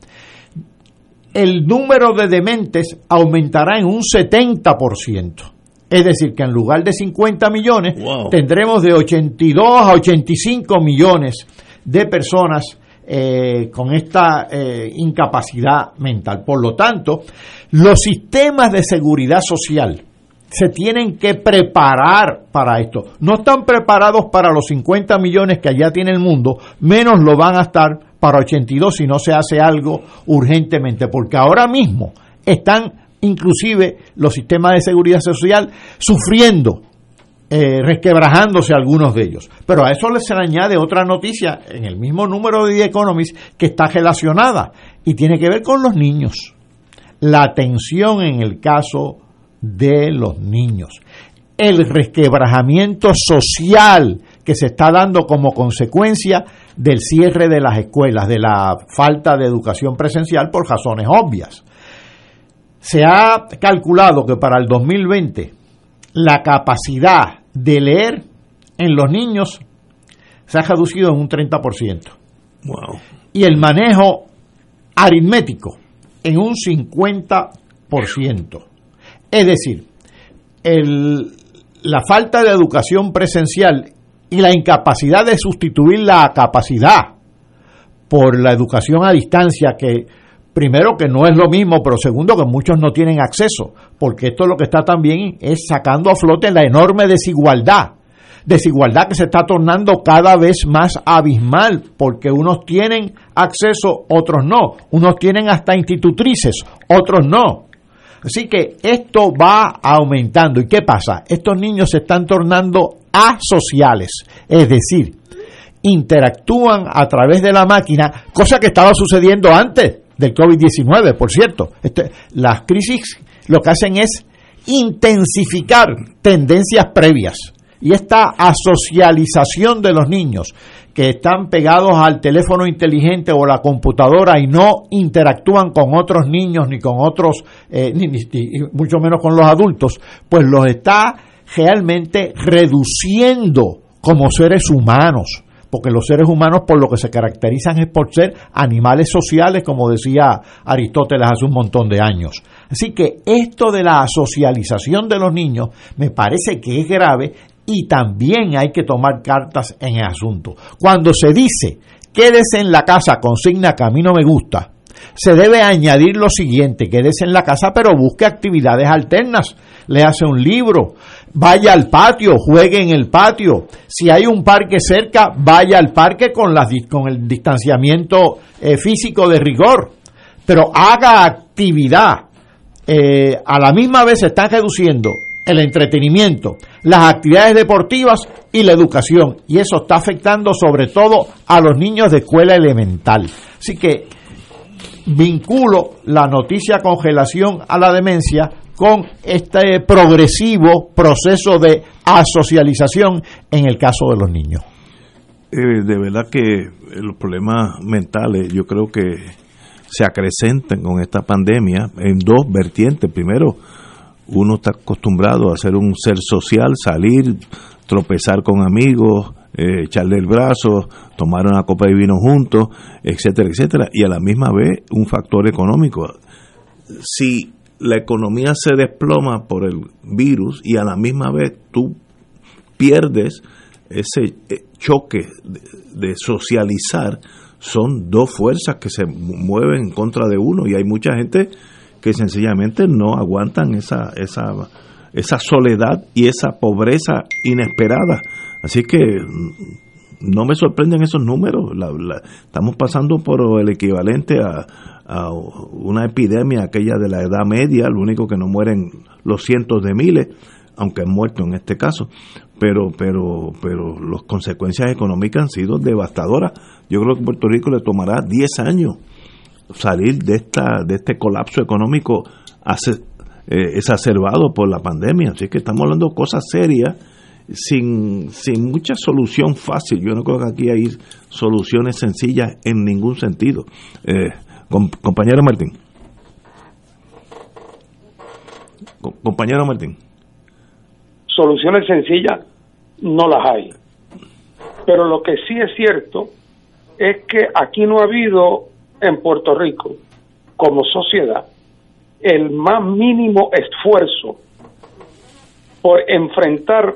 Speaker 3: el número de dementes aumentará en un 70%. Es decir, que en lugar de 50 millones, tendremos de 82 a 85 millones de personas eh, con esta eh, incapacidad mental. Por lo tanto, los sistemas de seguridad social se tienen que preparar para esto. No están preparados para los 50 millones que allá tiene el mundo, menos lo van a estar para 82 si no se hace algo urgentemente, porque ahora mismo están inclusive los sistemas de seguridad social sufriendo, eh, resquebrajándose algunos de ellos. Pero a eso se le añade otra noticia en el mismo número de The Economist que está relacionada y tiene que ver con los niños. La atención en el caso de los niños. El resquebrajamiento social que se está dando como consecuencia del cierre de las escuelas, de la falta de educación presencial por razones obvias. Se ha calculado que para el 2020 la capacidad de leer en los niños se ha reducido en un 30%. Wow. Y el manejo aritmético en un 50%. Es decir, la falta de educación presencial y la incapacidad de sustituir la capacidad por la educación a distancia que primero que no es lo mismo, pero segundo que muchos no tienen acceso, porque esto lo que está también es sacando a flote la enorme desigualdad, desigualdad que se está tornando cada vez más abismal, porque unos tienen acceso, otros no, unos tienen hasta institutrices, otros no. Así que esto va aumentando. ¿Y qué pasa? Estos niños se están tornando asociales, es decir, interactúan a través de la máquina, cosa que estaba sucediendo antes del COVID-19, por cierto. Este, las crisis lo que hacen es intensificar tendencias previas. Y esta asocialización de los niños que están pegados al teléfono inteligente o la computadora y no interactúan con otros niños ni con otros, eh, ni, mucho menos con los adultos, pues los está realmente reduciendo como seres humanos porque los seres humanos por lo que se caracterizan es por ser animales sociales, como decía Aristóteles hace un montón de años. Así que esto de la socialización de los niños me parece que es grave y también hay que tomar cartas en el asunto. Cuando se dice quédese en la casa, consigna que a mí no me gusta, se debe añadir lo siguiente, quédese en la casa pero busque actividades alternas, le hace un libro, vaya al patio, juegue en el patio, si hay un parque cerca, vaya al parque con, las, con el distanciamiento eh, físico de rigor, pero haga actividad. Eh, a la misma vez se están reduciendo el entretenimiento, las actividades deportivas y la educación. Y eso está afectando sobre todo a los niños de escuela elemental. Así que vinculo la noticia congelación a la demencia con este progresivo proceso de asocialización en el caso de los niños.
Speaker 1: Eh, de verdad que los problemas mentales yo creo que se acrecentan con esta pandemia en dos vertientes. Primero, uno está acostumbrado a ser un ser social, salir, tropezar con amigos, eh, echarle el brazo, tomar una copa de vino juntos, etcétera, etcétera, y a la misma vez un factor económico. Si la economía se desploma por el virus y a la misma vez tú pierdes ese eh, choque de, socializar, son dos fuerzas que se mueven en contra de uno y hay mucha gente que sencillamente no aguantan esa, esa, esa soledad y esa pobreza inesperada. Así que mm, no me sorprenden esos números. estamos pasando por el equivalente a, una epidemia, aquella de la Edad Media, lo único que no mueren los cientos de miles, aunque han muerto en este caso, pero, pero, pero las consecuencias económicas han sido devastadoras. Yo creo que Puerto Rico le tomará 10 años salir de esta de este colapso económico eh, exacerbado por la pandemia. Así que estamos hablando de cosas serias sin, sin mucha solución fácil. Yo no creo que aquí hay soluciones sencillas en ningún sentido. Eh, compañero Martín. compañero Martín.
Speaker 2: Soluciones sencillas no las hay. Pero lo que sí es cierto es que aquí no ha habido en Puerto Rico, como sociedad, el más mínimo esfuerzo por enfrentar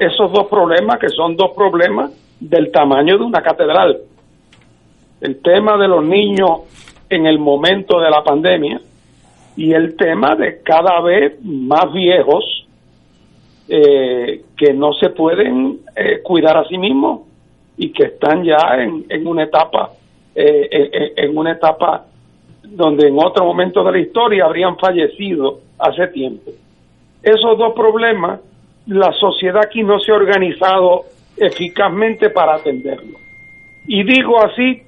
Speaker 2: esos dos problemas, que son dos problemas del tamaño de una catedral. El tema de los niños en el momento de la pandemia y el tema de cada vez más viejos eh, que no se pueden eh, cuidar a sí mismos y que están ya en, en una etapa eh, en una etapa donde en otro momento de la historia habrían fallecido hace tiempo. Esos dos problemas, la sociedad aquí no se ha organizado eficazmente para atenderlo. Y digo así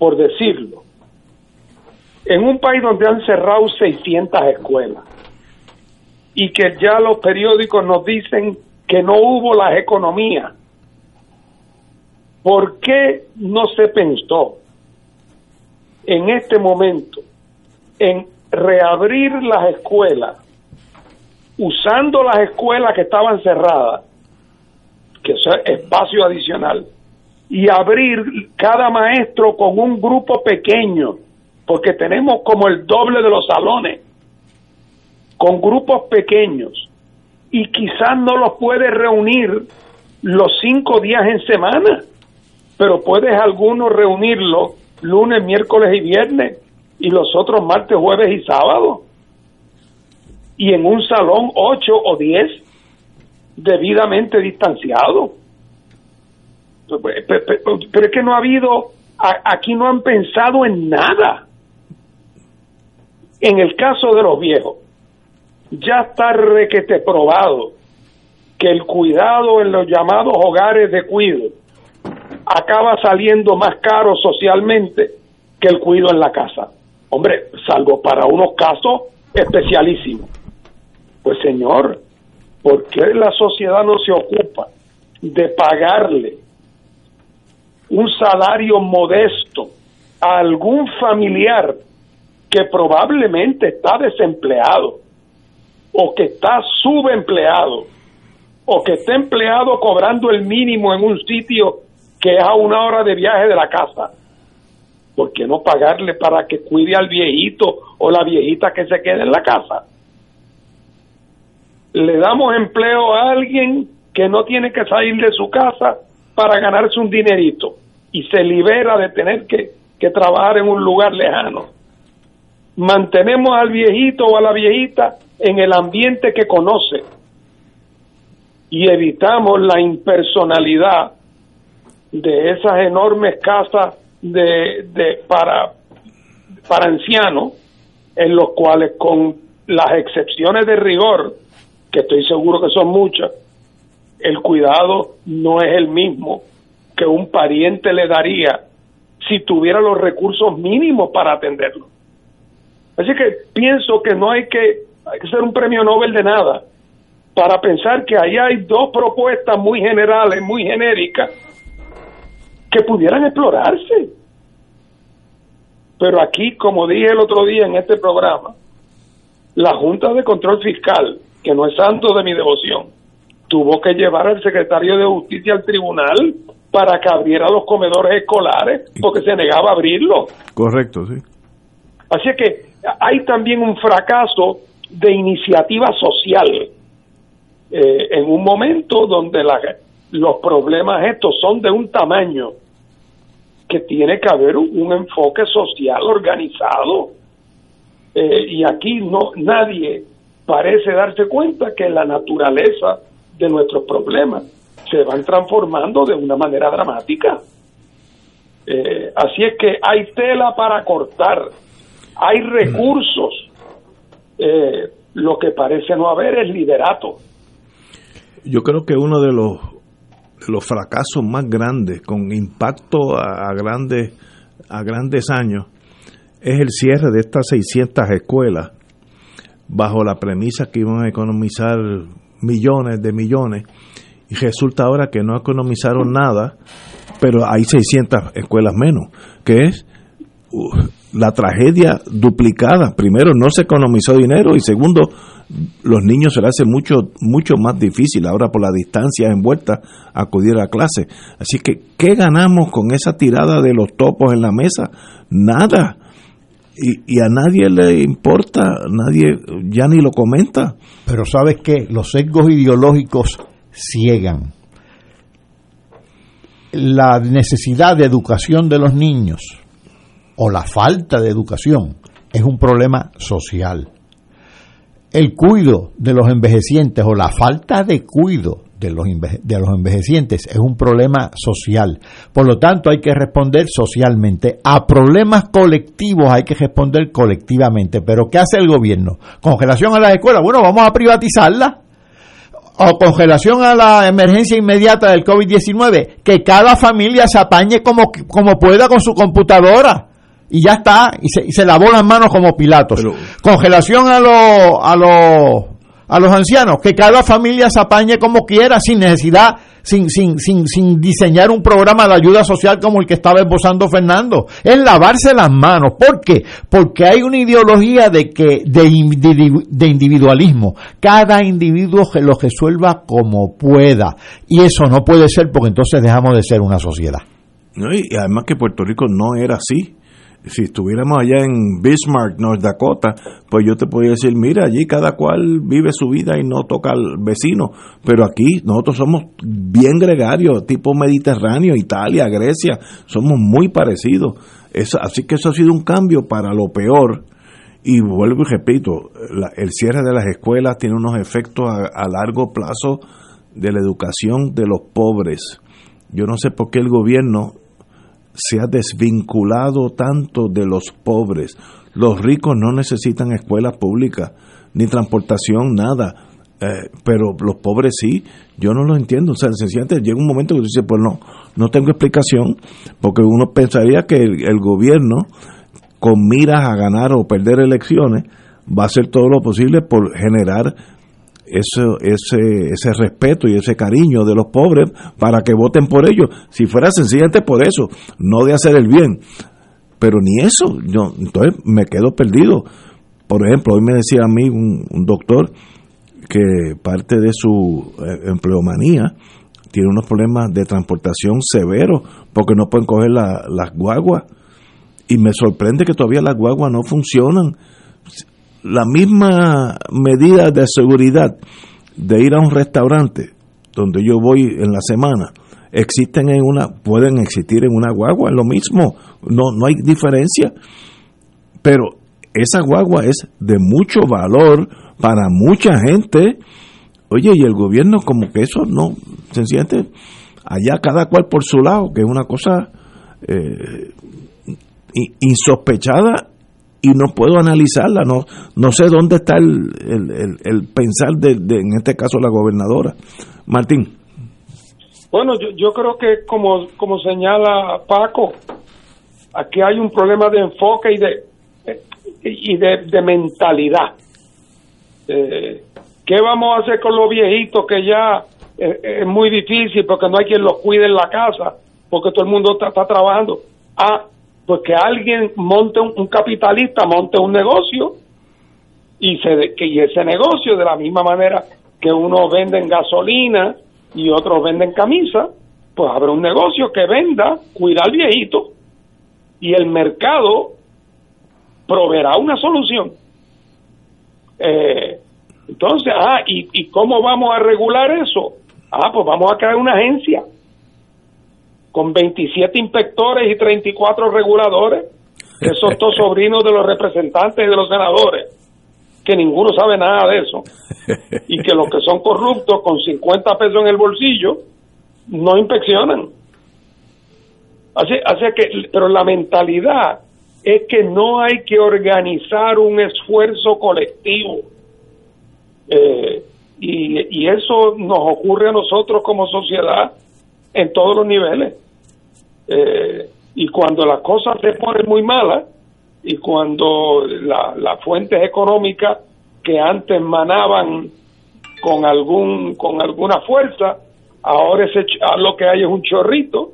Speaker 2: por decirlo. En un país donde han cerrado 600 escuelas y que ya los periódicos nos dicen que no hubo las economías, ¿por qué no se pensó en este momento en reabrir las escuelas, usando las escuelas que estaban cerradas, que es espacio adicional, y abrir cada maestro con un grupo pequeño, porque tenemos como el doble de los salones, con grupos pequeños, y quizás no los puedes reunir los cinco días en semana, pero puedes algunos reunirlos lunes, miércoles y viernes, y los otros martes, jueves y sábado. Y en un salón ocho o diez, debidamente distanciado. Pero es que no ha habido, aquí no han pensado en nada. En el caso de los viejos, ya está requete probado que el cuidado en los llamados hogares de cuido acaba saliendo más caro socialmente que el cuido en la casa. Hombre, salvo para unos casos especialísimos. Pues señor, ¿por qué la sociedad no se ocupa de pagarle un salario modesto a algún familiar que probablemente está desempleado o que está subempleado o que está empleado cobrando el mínimo en un sitio que es a una hora de viaje de la casa. ¿Por qué no pagarle para que cuide al viejito o la viejita que se quede en la casa? Le damos empleo a alguien que no tiene que salir de su casa para ganarse un dinerito y se libera de tener que, que trabajar en un lugar lejano. Mantenemos al viejito o a la viejita en el ambiente que conoce y evitamos la impersonalidad de esas enormes casas de, para, para ancianos, en los cuales con las excepciones de rigor, que estoy seguro que son muchas, el cuidado no es el mismo que un pariente le daría si tuviera los recursos mínimos para atenderlo. Así que pienso que no hay que, hay que ser un premio Nobel de nada para pensar que ahí hay dos propuestas muy generales, muy genéricas, que pudieran explorarse. Pero aquí, como dije el otro día en este programa, la Junta de Control Fiscal, que no es santo de mi devoción, tuvo que llevar al secretario de Justicia al tribunal para que abriera los comedores escolares porque se negaba a abrirlo.
Speaker 1: Correcto, sí.
Speaker 2: Así que hay también un fracaso de iniciativa social eh, en un momento donde la, los problemas estos son de un tamaño que tiene que haber un, enfoque social organizado. Eh, y aquí no nadie parece darse cuenta que la naturaleza de nuestros problemas se van transformando de una manera dramática. Eh, así es que hay tela para cortar, hay recursos. Eh, lo que parece no haber es liderato.
Speaker 1: Yo creo que uno de los los fracasos más grandes, con impacto a, grandes, a grandes años, es el cierre de estas 600 escuelas bajo la premisa que iban a economizar millones de millones y resulta ahora que no economizaron nada, pero hay 600 escuelas menos, que es uh, la tragedia duplicada. Primero, no se economizó dinero y segundo, los niños se les hace mucho, mucho más difícil ahora por la distancia envuelta acudir a clase. Así que, ¿qué ganamos con esa tirada de los topos en la mesa? Nada. y, y, a nadie le importa, nadie ya ni lo comenta.
Speaker 3: Pero sabes que los sesgos ideológicos ciegan. La necesidad de educación de los niños o la falta de educación es un problema social. El cuido de los envejecientes o la falta de cuido de los, de los envejecientes es un problema social. Por lo tanto, hay que responder socialmente. A problemas colectivos hay que responder colectivamente. Pero ¿qué hace el gobierno? ¿Congelación a las escuelas? Bueno, vamos a privatizarlas. O congelación a la emergencia inmediata del COVID-19. Que cada familia se apañe como, como pueda con su computadora y ya está, y se, y se lavó las manos como Pilatos. Congelación a los a los a los ancianos, que cada familia se apañe como quiera, sin necesidad, sin, sin, sin, sin diseñar un programa de ayuda social como el que estaba esbozando Fernando. Es lavarse las manos. ¿Por qué? Porque hay una ideología de que, de, de individualismo. Cada individuo que lo resuelva como pueda. Y eso no puede ser porque entonces dejamos de ser una sociedad.
Speaker 1: y además que Puerto Rico no era así si estuviéramos allá en Bismarck, North Dakota, pues yo te podría decir, mira, allí cada cual vive su vida y no toca al vecino, pero aquí nosotros somos bien gregarios, tipo mediterráneo, Italia, Grecia, somos muy parecidos. así que eso ha sido un cambio para lo peor. Y vuelvo y repito, el cierre de las escuelas tiene unos efectos a largo plazo de la educación de los pobres. Yo no sé por qué el gobierno se ha desvinculado tanto de los pobres. Los ricos no necesitan escuelas públicas, ni transportación, nada. Eh, pero los pobres sí, yo no lo entiendo. O sea, sencillamente llega un momento que tú dices, pues no, no tengo explicación, porque uno pensaría que el gobierno, con miras a ganar o perder elecciones, va a hacer todo lo posible por generar ese, ese, ese respeto y ese cariño de los pobres para que voten por ellos. Si fuera sencillamente por eso, no de hacer el bien. Pero ni eso, yo entonces me quedo perdido. Por ejemplo, hoy me decía a mí un, doctor que parte de su eh, empleomanía tiene unos problemas de transportación severos porque no pueden coger las guaguas. Y me sorprende que todavía las guaguas no funcionan la misma medida de seguridad de ir a un restaurante donde yo voy en la semana existen en una pueden existir en una guagua es lo mismo no no hay diferencia. Pero esa guagua es de mucho valor para mucha gente. Oye y el gobierno como que eso no sencillamente allá cada cual por su lado que es una cosa eh, insospechada y no puedo analizarla, no, no sé dónde está el, el, pensar de, en este caso, la gobernadora. Martín.
Speaker 2: Bueno, yo, yo creo que como, como señala Paco, aquí hay un problema de enfoque y de, y de, mentalidad. Eh, ¿Qué vamos a hacer con los viejitos que ya eh, es muy difícil porque no hay quien los cuide en la casa, porque todo el mundo está, está trabajando? Ah, pues que alguien monte un, capitalista monte un negocio y se que y ese negocio de la misma manera que uno vende gasolina y otros venden camisa pues habrá un negocio que venda cuidar viejito y el mercado proveerá una solución. Eh, entonces ah ¿y, y cómo vamos a regular eso ah pues vamos a crear una agencia con 27 inspectores y 34 reguladores, que son todos sobrinos de los representantes y de los senadores, que ninguno sabe nada de eso, y que los que son corruptos con 50 pesos en el bolsillo no inspeccionan. Así, así que, pero la mentalidad es que no hay que organizar un esfuerzo colectivo. Eh, y, y eso nos ocurre a nosotros como sociedad en todos los niveles. Eh, y cuando las cosas se ponen muy malas y cuando las fuentes económicas que antes manaban con algún con alguna fuerza ahora ese, lo que hay es un chorrito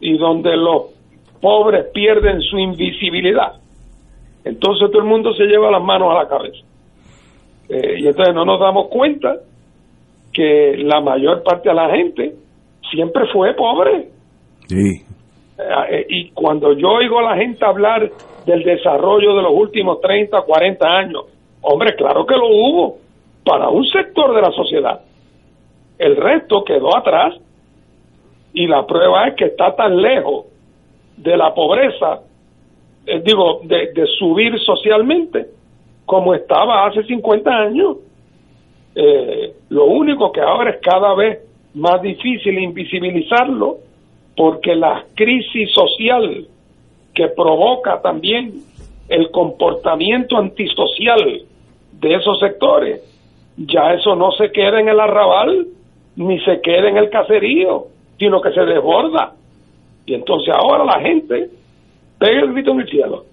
Speaker 2: y donde los pobres pierden su invisibilidad entonces todo el mundo se lleva las manos a la cabeza eh, y entonces no nos damos cuenta que la mayor parte de la gente siempre fue pobre.
Speaker 1: Sí.
Speaker 2: Eh, y cuando yo oigo a la gente hablar del desarrollo de los últimos 30, 40 años. Hombre, claro que lo hubo para un sector de la sociedad. El resto quedó atrás y la prueba es que está tan lejos de la pobreza, eh, digo, de, de, subir socialmente como estaba hace 50 años. Eh, lo único que ahora es cada vez más difícil invisibilizarlo porque la crisis social que provoca también el comportamiento antisocial de esos sectores, ya eso no se queda en el arrabal ni se queda en el caserío, sino que se desborda. Y entonces ahora la gente pega el grito en el cielo.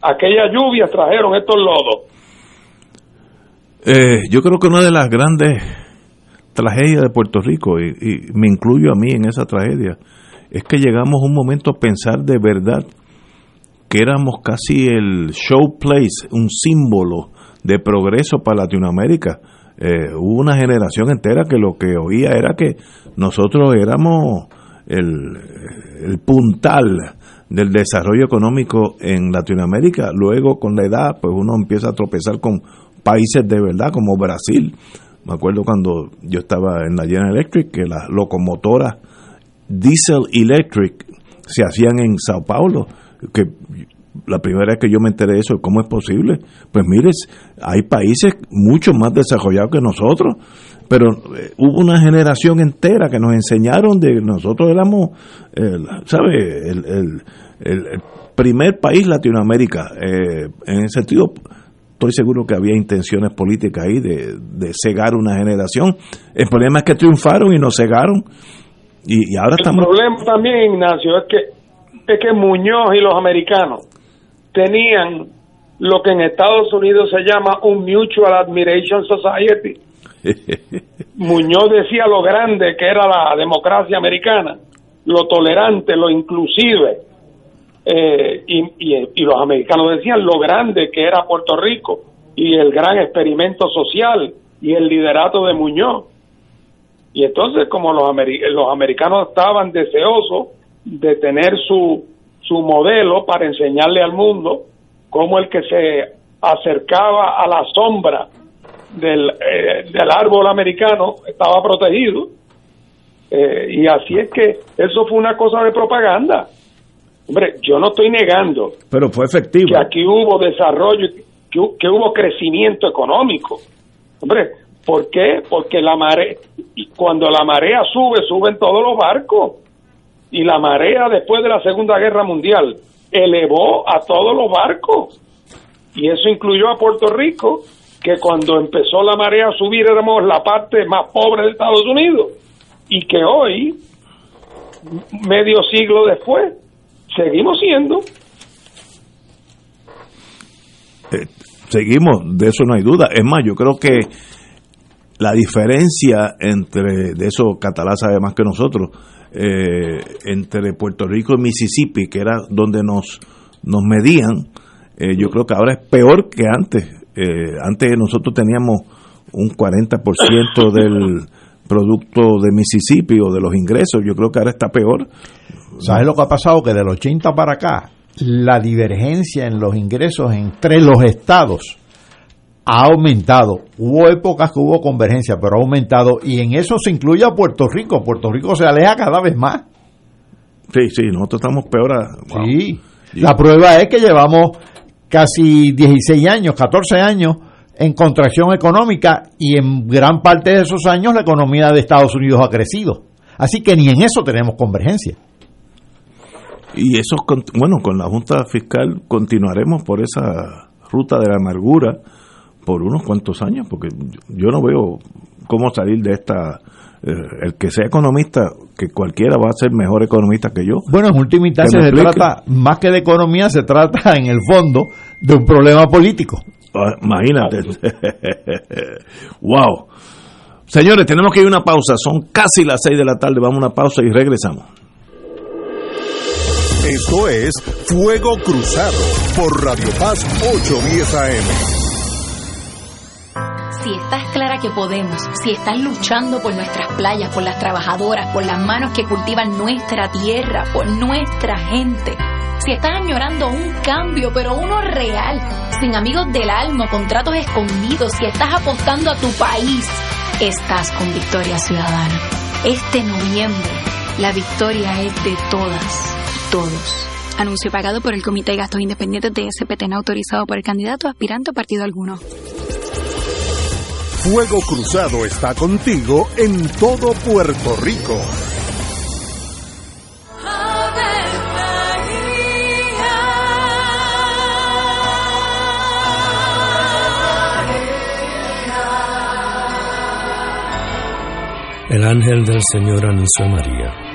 Speaker 2: Aquellas lluvias trajeron estos lodos.
Speaker 1: Eh, yo creo que una de las grandes tragedias de Puerto Rico, y, y me incluyo a mí en esa tragedia, es que llegamos un momento a pensar de verdad que éramos casi el show place, un símbolo de progreso para Latinoamérica. Eh, hubo una generación entera que lo que oía era que nosotros éramos el, el, puntal del desarrollo económico en Latinoamérica. Luego, con la edad, pues uno empieza a tropezar con países de verdad como Brasil. Me acuerdo cuando yo estaba en la General Electric que las locomotoras diesel electric se hacían en Sao Paulo, que la primera vez que yo me enteré de eso, ¿cómo es posible? Pues mires, hay países mucho más desarrollados que nosotros, pero eh, hubo una generación entera que nos enseñaron de nosotros éramos, ¿sabe? El, el, el, primer país Latinoamérica. Eh, en ese sentido, estoy seguro que había intenciones políticas ahí de, de cegar una generación. El problema es que triunfaron y nos cegaron. Y, ahora
Speaker 2: el problema también, Ignacio, es que, es que Muñoz y los americanos tenían lo que en Estados Unidos se llama un Mutual Admiration Society. Muñoz decía lo grande que era la democracia americana, lo tolerante, lo inclusive, eh, y, los americanos decían lo grande que era Puerto Rico y el gran experimento social y el liderato de Muñoz. Y entonces como los, los americanos estaban deseosos de tener su, su modelo para enseñarle al mundo cómo el que se acercaba a la sombra del, eh, del árbol americano estaba protegido. Eh, y así es que eso fue una cosa de propaganda. Hombre, yo no estoy negando.
Speaker 1: Pero fue efectivo.
Speaker 2: Que aquí hubo desarrollo, que, que hubo crecimiento económico. Hombre, ¿Por qué? Porque la marea, cuando la marea sube, suben todos los barcos. Y la marea después de la Segunda Guerra Mundial elevó a todos los barcos. Y eso incluyó a Puerto Rico, que cuando empezó la marea a subir éramos la parte más pobre de Estados Unidos. Y que hoy, medio siglo después, seguimos siendo.
Speaker 1: Eh, seguimos, de eso no hay duda. Es más, yo creo que la diferencia entre, de eso Catalá sabe más que nosotros, eh, entre Puerto Rico y Mississippi, que era donde nos, nos medían, eh, yo creo que ahora es peor que antes. Antes nosotros teníamos un 40% del producto de Mississippi o de los ingresos, yo creo que ahora está peor.
Speaker 3: ¿Sabes lo que ha pasado? Que del 80 para acá, la divergencia en los ingresos entre los estados ha aumentado. Hubo épocas que hubo convergencia, pero ha aumentado y en eso se incluye a Puerto Rico. Puerto Rico se aleja cada vez más.
Speaker 1: Sí, sí, nosotros estamos peor.
Speaker 3: Sí. La prueba es que llevamos casi 16 años, 14 años en contracción económica y en gran parte de esos años la economía de Estados Unidos ha crecido. Así que ni en eso tenemos convergencia.
Speaker 1: Y eso, bueno, con la Junta Fiscal continuaremos por esa ruta de la amargura por unos cuantos años, porque yo no veo cómo salir de esta eh, el que sea economista, que cualquiera va a ser mejor economista que yo.
Speaker 3: Bueno, en última instancia se trata, más que de economía, se trata en el fondo de un problema político.
Speaker 1: Ah, imagínate. wow. Señores, tenemos que ir a una pausa. Son casi las seis de la tarde. Vamos a una pausa y regresamos.
Speaker 5: Esto es Fuego Cruzado por Radio Paz 810 AM
Speaker 8: si estás clara que podemos, si estás luchando por nuestras playas, por las trabajadoras, por las manos que cultivan nuestra tierra, por nuestra gente, si estás añorando un cambio, pero uno real, sin amigos del alma, contratos escondidos, si estás apostando a tu país, estás con Victoria Ciudadana. Este noviembre, la victoria es de todas, todos.
Speaker 9: Anuncio pagado por el Comité de Gastos Independientes de SPT, no autorizado por el candidato aspirante a partido alguno.
Speaker 5: Fuego Cruzado está contigo en todo Puerto Rico.
Speaker 10: El ángel del Señor anunció a María.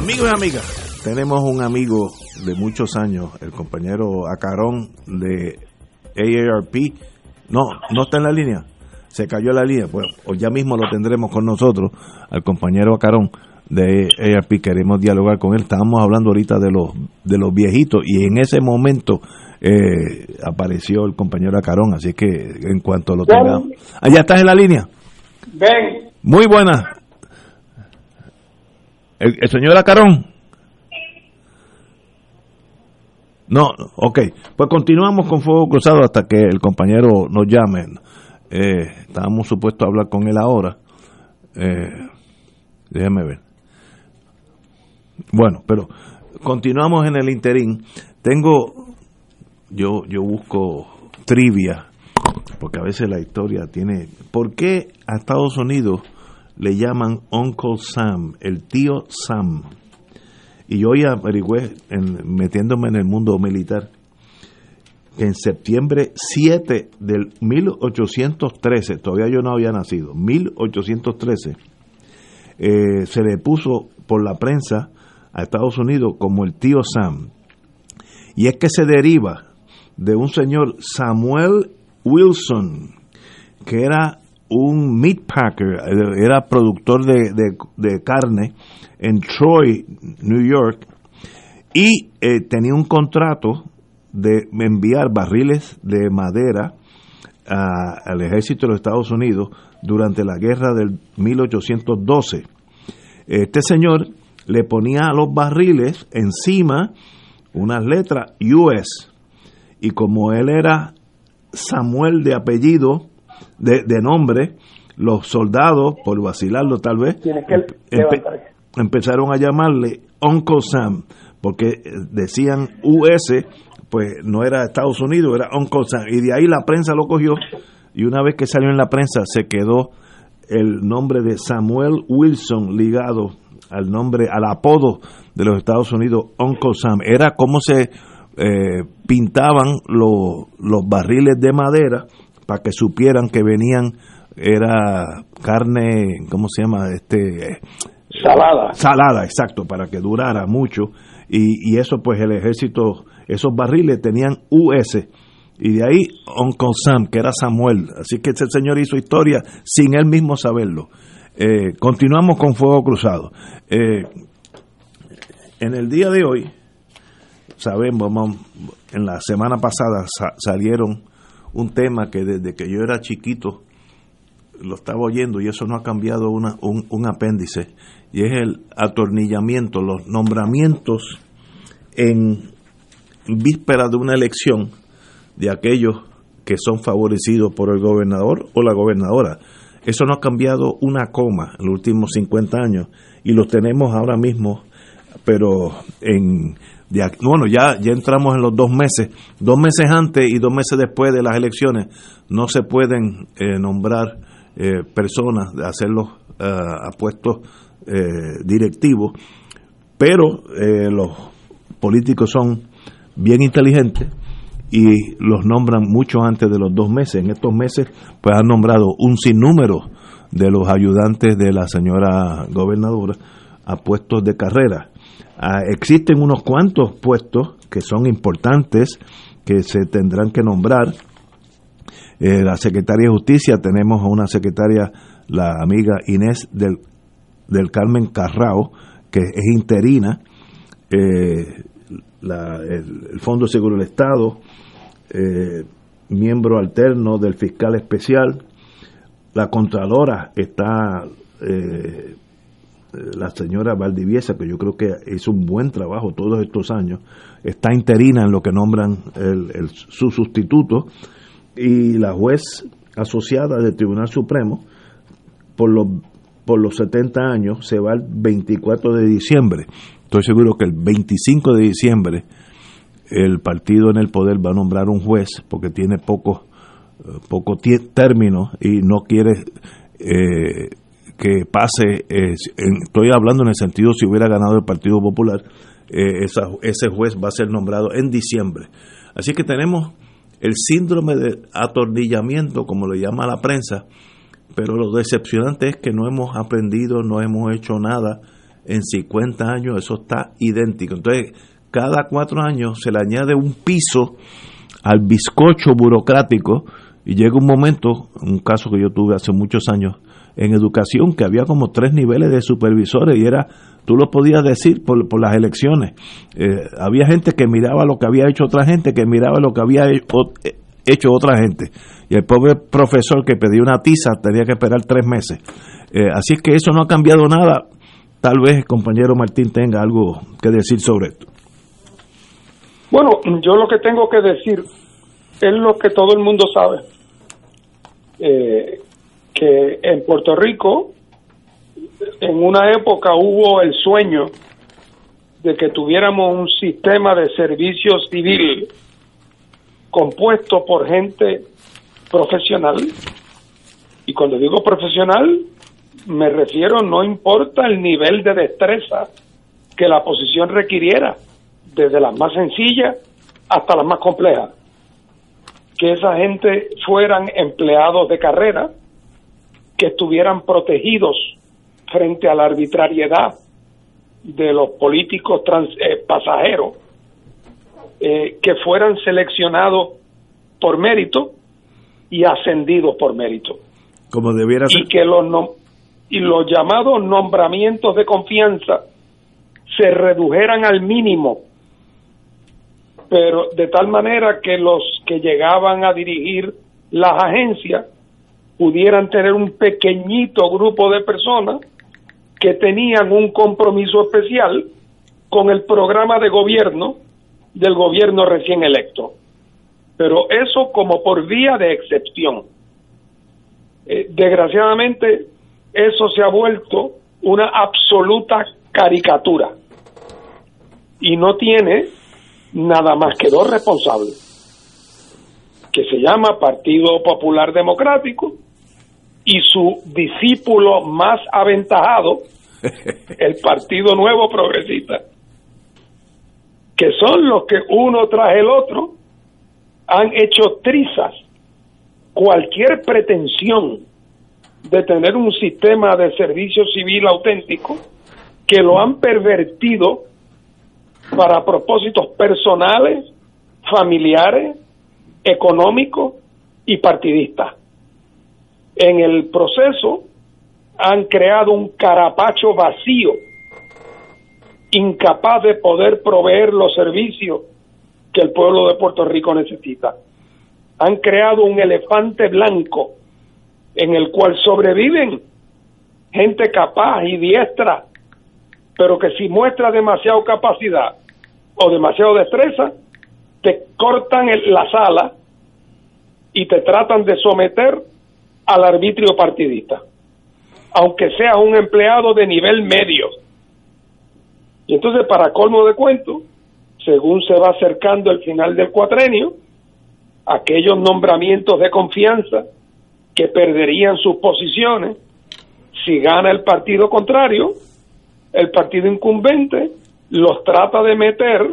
Speaker 1: Amigos y amigas, tenemos un amigo de muchos años, el compañero Acarón de AARP. No, no está en la línea. Se cayó la línea. Pues o ya mismo lo tendremos con nosotros, al compañero Acarón de AARP. Queremos dialogar con él. Estábamos hablando ahorita de los, de los viejitos y en ese momento eh, apareció el compañero Acarón. Así que en cuanto lo tengamos. Allá estás en la línea.
Speaker 2: Ven.
Speaker 1: Muy buena. El, señor Acarón. No, ok. Pues continuamos con Fuego Cruzado hasta que el compañero nos llame. Eh, estábamos supuestos a hablar con él ahora. Eh, déjeme ver. Bueno, pero continuamos en el interín. Tengo, yo, yo busco trivia, porque a veces la historia tiene... ¿Por qué a Estados Unidos le llaman Uncle Sam, el tío Sam. Y yo ya averigüé, metiéndome en el mundo militar, que en septiembre 7 del 1813, todavía yo no había nacido, 1813, eh, se le puso por la prensa a Estados Unidos como el tío Sam. Y es que se deriva de un señor Samuel Wilson, que era un meat packer, era productor de, de, carne en Troy, New York, y eh, tenía un contrato de enviar barriles de madera a, al ejército de los Estados Unidos durante la guerra del 1812. Este señor le ponía a los barriles encima unas letras US, y como él era Samuel de apellido, de, de nombre, los soldados, por vacilarlo tal vez, empezaron a llamarle Uncle Sam, porque decían US, pues no era Estados Unidos, era Uncle Sam. Y de ahí la prensa lo cogió y una vez que salió en la prensa se quedó el nombre de Samuel Wilson ligado al nombre, al apodo de los Estados Unidos, Uncle Sam. Era como se eh, pintaban los barriles de madera para que supieran que venían, era carne, ¿cómo se llama? este
Speaker 2: Salada.
Speaker 1: Salada, exacto, para que durara mucho. Y, y eso, pues el ejército, esos barriles tenían US. Y de ahí Uncle Sam, que era Samuel. Así que ese señor hizo historia sin él mismo saberlo. Eh, continuamos con Fuego Cruzado. Eh, en el día de hoy, sabemos, en la semana pasada salieron un tema que desde que yo era chiquito lo estaba oyendo y eso no ha cambiado una, un, un apéndice y es el atornillamiento, los nombramientos en víspera de una elección de aquellos que son favorecidos por el gobernador o la gobernadora. Eso no ha cambiado una coma en los últimos 50 años y los tenemos ahora mismo, pero en bueno, ya, ya entramos en los dos meses, dos meses antes y dos meses después de las elecciones, no se pueden eh, nombrar eh, personas, hacerlos uh, a puestos eh, directivos, pero los políticos son bien inteligentes y los nombran mucho antes de los dos meses. En estos meses, pues han nombrado un sinnúmero de los ayudantes de la señora gobernadora a puestos de carrera. Ah, existen unos cuantos puestos que son importantes que se tendrán que nombrar. Eh, la secretaria de Justicia, tenemos a una secretaria, la amiga Inés del, del Carmen Carrao, que es interina. Eh, el, Fondo Seguro del Estado, eh, miembro alterno del fiscal especial, la Contralora está la señora Valdiviesa, que yo creo que hizo un buen trabajo todos estos años, está interina en lo que nombran el, su sustituto, y la juez asociada del Tribunal Supremo, por los, por los 70 años, se va el 24 de diciembre. Estoy seguro que el 25 de diciembre el partido en el poder va a nombrar un juez porque tiene poco, eh, poco término y no quiere eh, que pase, eh, estoy hablando en el sentido si hubiera ganado el Partido Popular, ese juez va a ser nombrado en diciembre. Así que tenemos el síndrome de atornillamiento, como lo llama la prensa, pero lo decepcionante es que no hemos aprendido, no hemos hecho nada en 50 años eso está idéntico. Entonces, cada cuatro años se le añade un piso al bizcocho burocrático y llega un momento, un caso que yo tuve hace muchos años en educación, que había como tres niveles de supervisores y era, tú lo podías decir por, por las elecciones. Eh, había gente que miraba lo que había hecho otra gente, que miraba lo que había hecho otra gente. Y el pobre profesor que pedía una tiza tenía que esperar tres meses. Eh, así que eso no ha cambiado nada Tal vez el compañero Martín tenga algo que decir sobre esto.
Speaker 2: Bueno, yo lo que tengo que decir es lo que todo el mundo sabe, eh, que en Puerto Rico en una época hubo el sueño de que tuviéramos un sistema de servicio civil compuesto por gente profesional, y cuando digo profesional, me refiero, no importa el nivel de destreza que la posición requiriera, desde las más sencillas hasta las más complejas. Que esa gente fueran empleados de carrera, que estuvieran protegidos frente a la arbitrariedad de los políticos eh, pasajeros, eh, que fueran seleccionados por mérito y ascendidos por mérito.
Speaker 1: Como debiera ser.
Speaker 2: Y que los, y los llamados nombramientos de confianza se redujeran al mínimo, pero de tal manera que los que llegaban a dirigir las agencias pudieran tener un pequeñito grupo de personas que tenían un compromiso especial con el programa de gobierno del gobierno recién electo. pero eso como por vía de excepción. Eh, desgraciadamente, eso se ha vuelto una absoluta caricatura y no tiene nada más que dos responsables, que se llama Partido Popular Democrático y su discípulo más aventajado, el Partido Nuevo Progresista, que son los que uno tras el otro han hecho trizas cualquier pretensión de tener un sistema de servicio civil auténtico que lo han pervertido para propósitos personales, familiares, económicos y partidistas. En el proceso han creado un carapacho vacío, incapaz de poder proveer los servicios que el pueblo de Puerto Rico necesita. Han creado un elefante blanco en el cual sobreviven gente capaz y diestra, pero que si muestra demasiada capacidad o demasiado destreza, te cortan la sala y te tratan de someter al arbitrio partidista, aunque seas un empleado de nivel medio. Y entonces, para colmo de cuento, según se va acercando el final del cuatrenio, aquellos nombramientos de confianza que perderían sus posiciones si gana el partido contrario, el partido incumbente los trata de meter,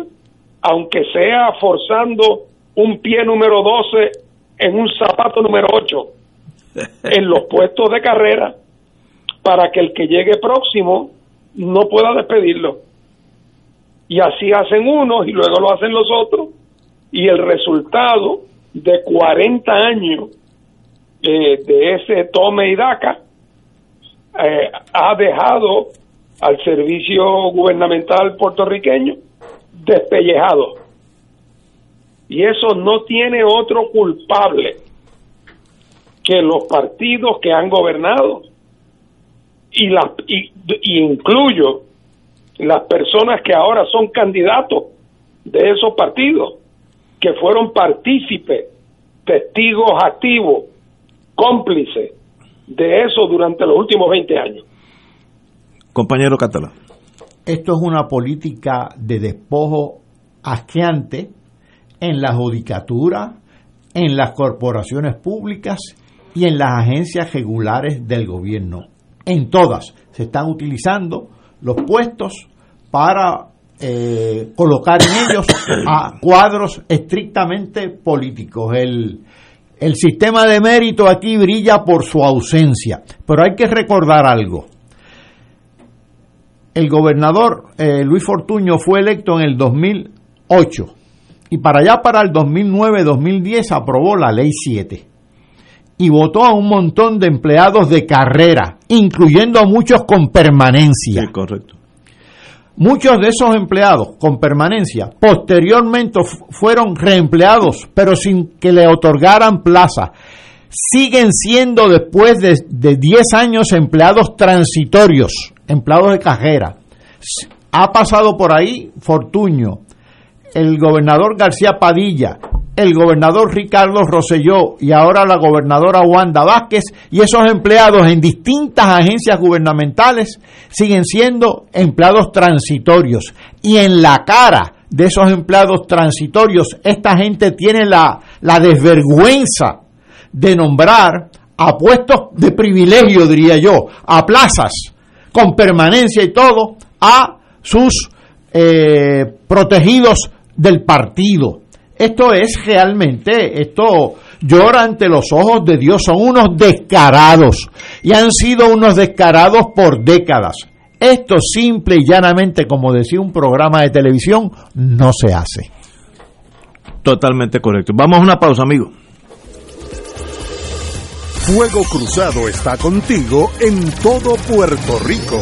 Speaker 2: aunque sea forzando un pie número 12 en un zapato número 8, en los puestos de carrera, para que el que llegue próximo no pueda despedirlo. Y así hacen unos y luego lo hacen los otros, y el resultado de 40 años eh, de ese tome y daca eh, ha dejado al servicio gubernamental puertorriqueño despellejado. Y eso no tiene otro culpable que los partidos que han gobernado y, las y, incluyo las personas que ahora son candidatos de esos partidos, que fueron partícipes, testigos activos, cómplices de eso durante los últimos 20 años.
Speaker 1: Compañero Catalán.
Speaker 3: Esto es una política de despojo asqueante en la judicatura, en las corporaciones públicas y en las agencias regulares del gobierno. En todas se están utilizando los puestos para eh, colocar en ellos a cuadros estrictamente políticos. El, el sistema de mérito aquí brilla por su ausencia, pero hay que recordar algo el gobernador eh, Luis Fortuño fue electo en el 2008 y para allá para el 2009-2010 aprobó la ley 7 y votó a un montón de empleados de carrera, incluyendo a muchos con permanencia.
Speaker 1: Sí, correcto.
Speaker 3: Muchos de esos empleados con permanencia posteriormente fueron reempleados, pero sin que le otorgaran plaza. Siguen siendo después de, de 10 años empleados transitorios empleados de cajera. Ha pasado por ahí Fortuño, el gobernador García Padilla, el gobernador Ricardo Rosselló y ahora la gobernadora Wanda Vázquez y esos empleados en distintas agencias gubernamentales siguen siendo empleados transitorios. Y en la cara de esos empleados transitorios, esta gente tiene la, la desvergüenza de nombrar a puestos de privilegio, diría yo, a plazas con permanencia y todo a sus eh, protegidos del partido. Esto es realmente, esto llora ante los ojos de Dios, son unos descarados y han sido unos descarados por décadas. Esto simple y llanamente, como decía un programa de televisión, no se hace.
Speaker 1: Totalmente correcto. Vamos a una pausa, amigo.
Speaker 5: Fuego Cruzado está contigo en todo Puerto Rico.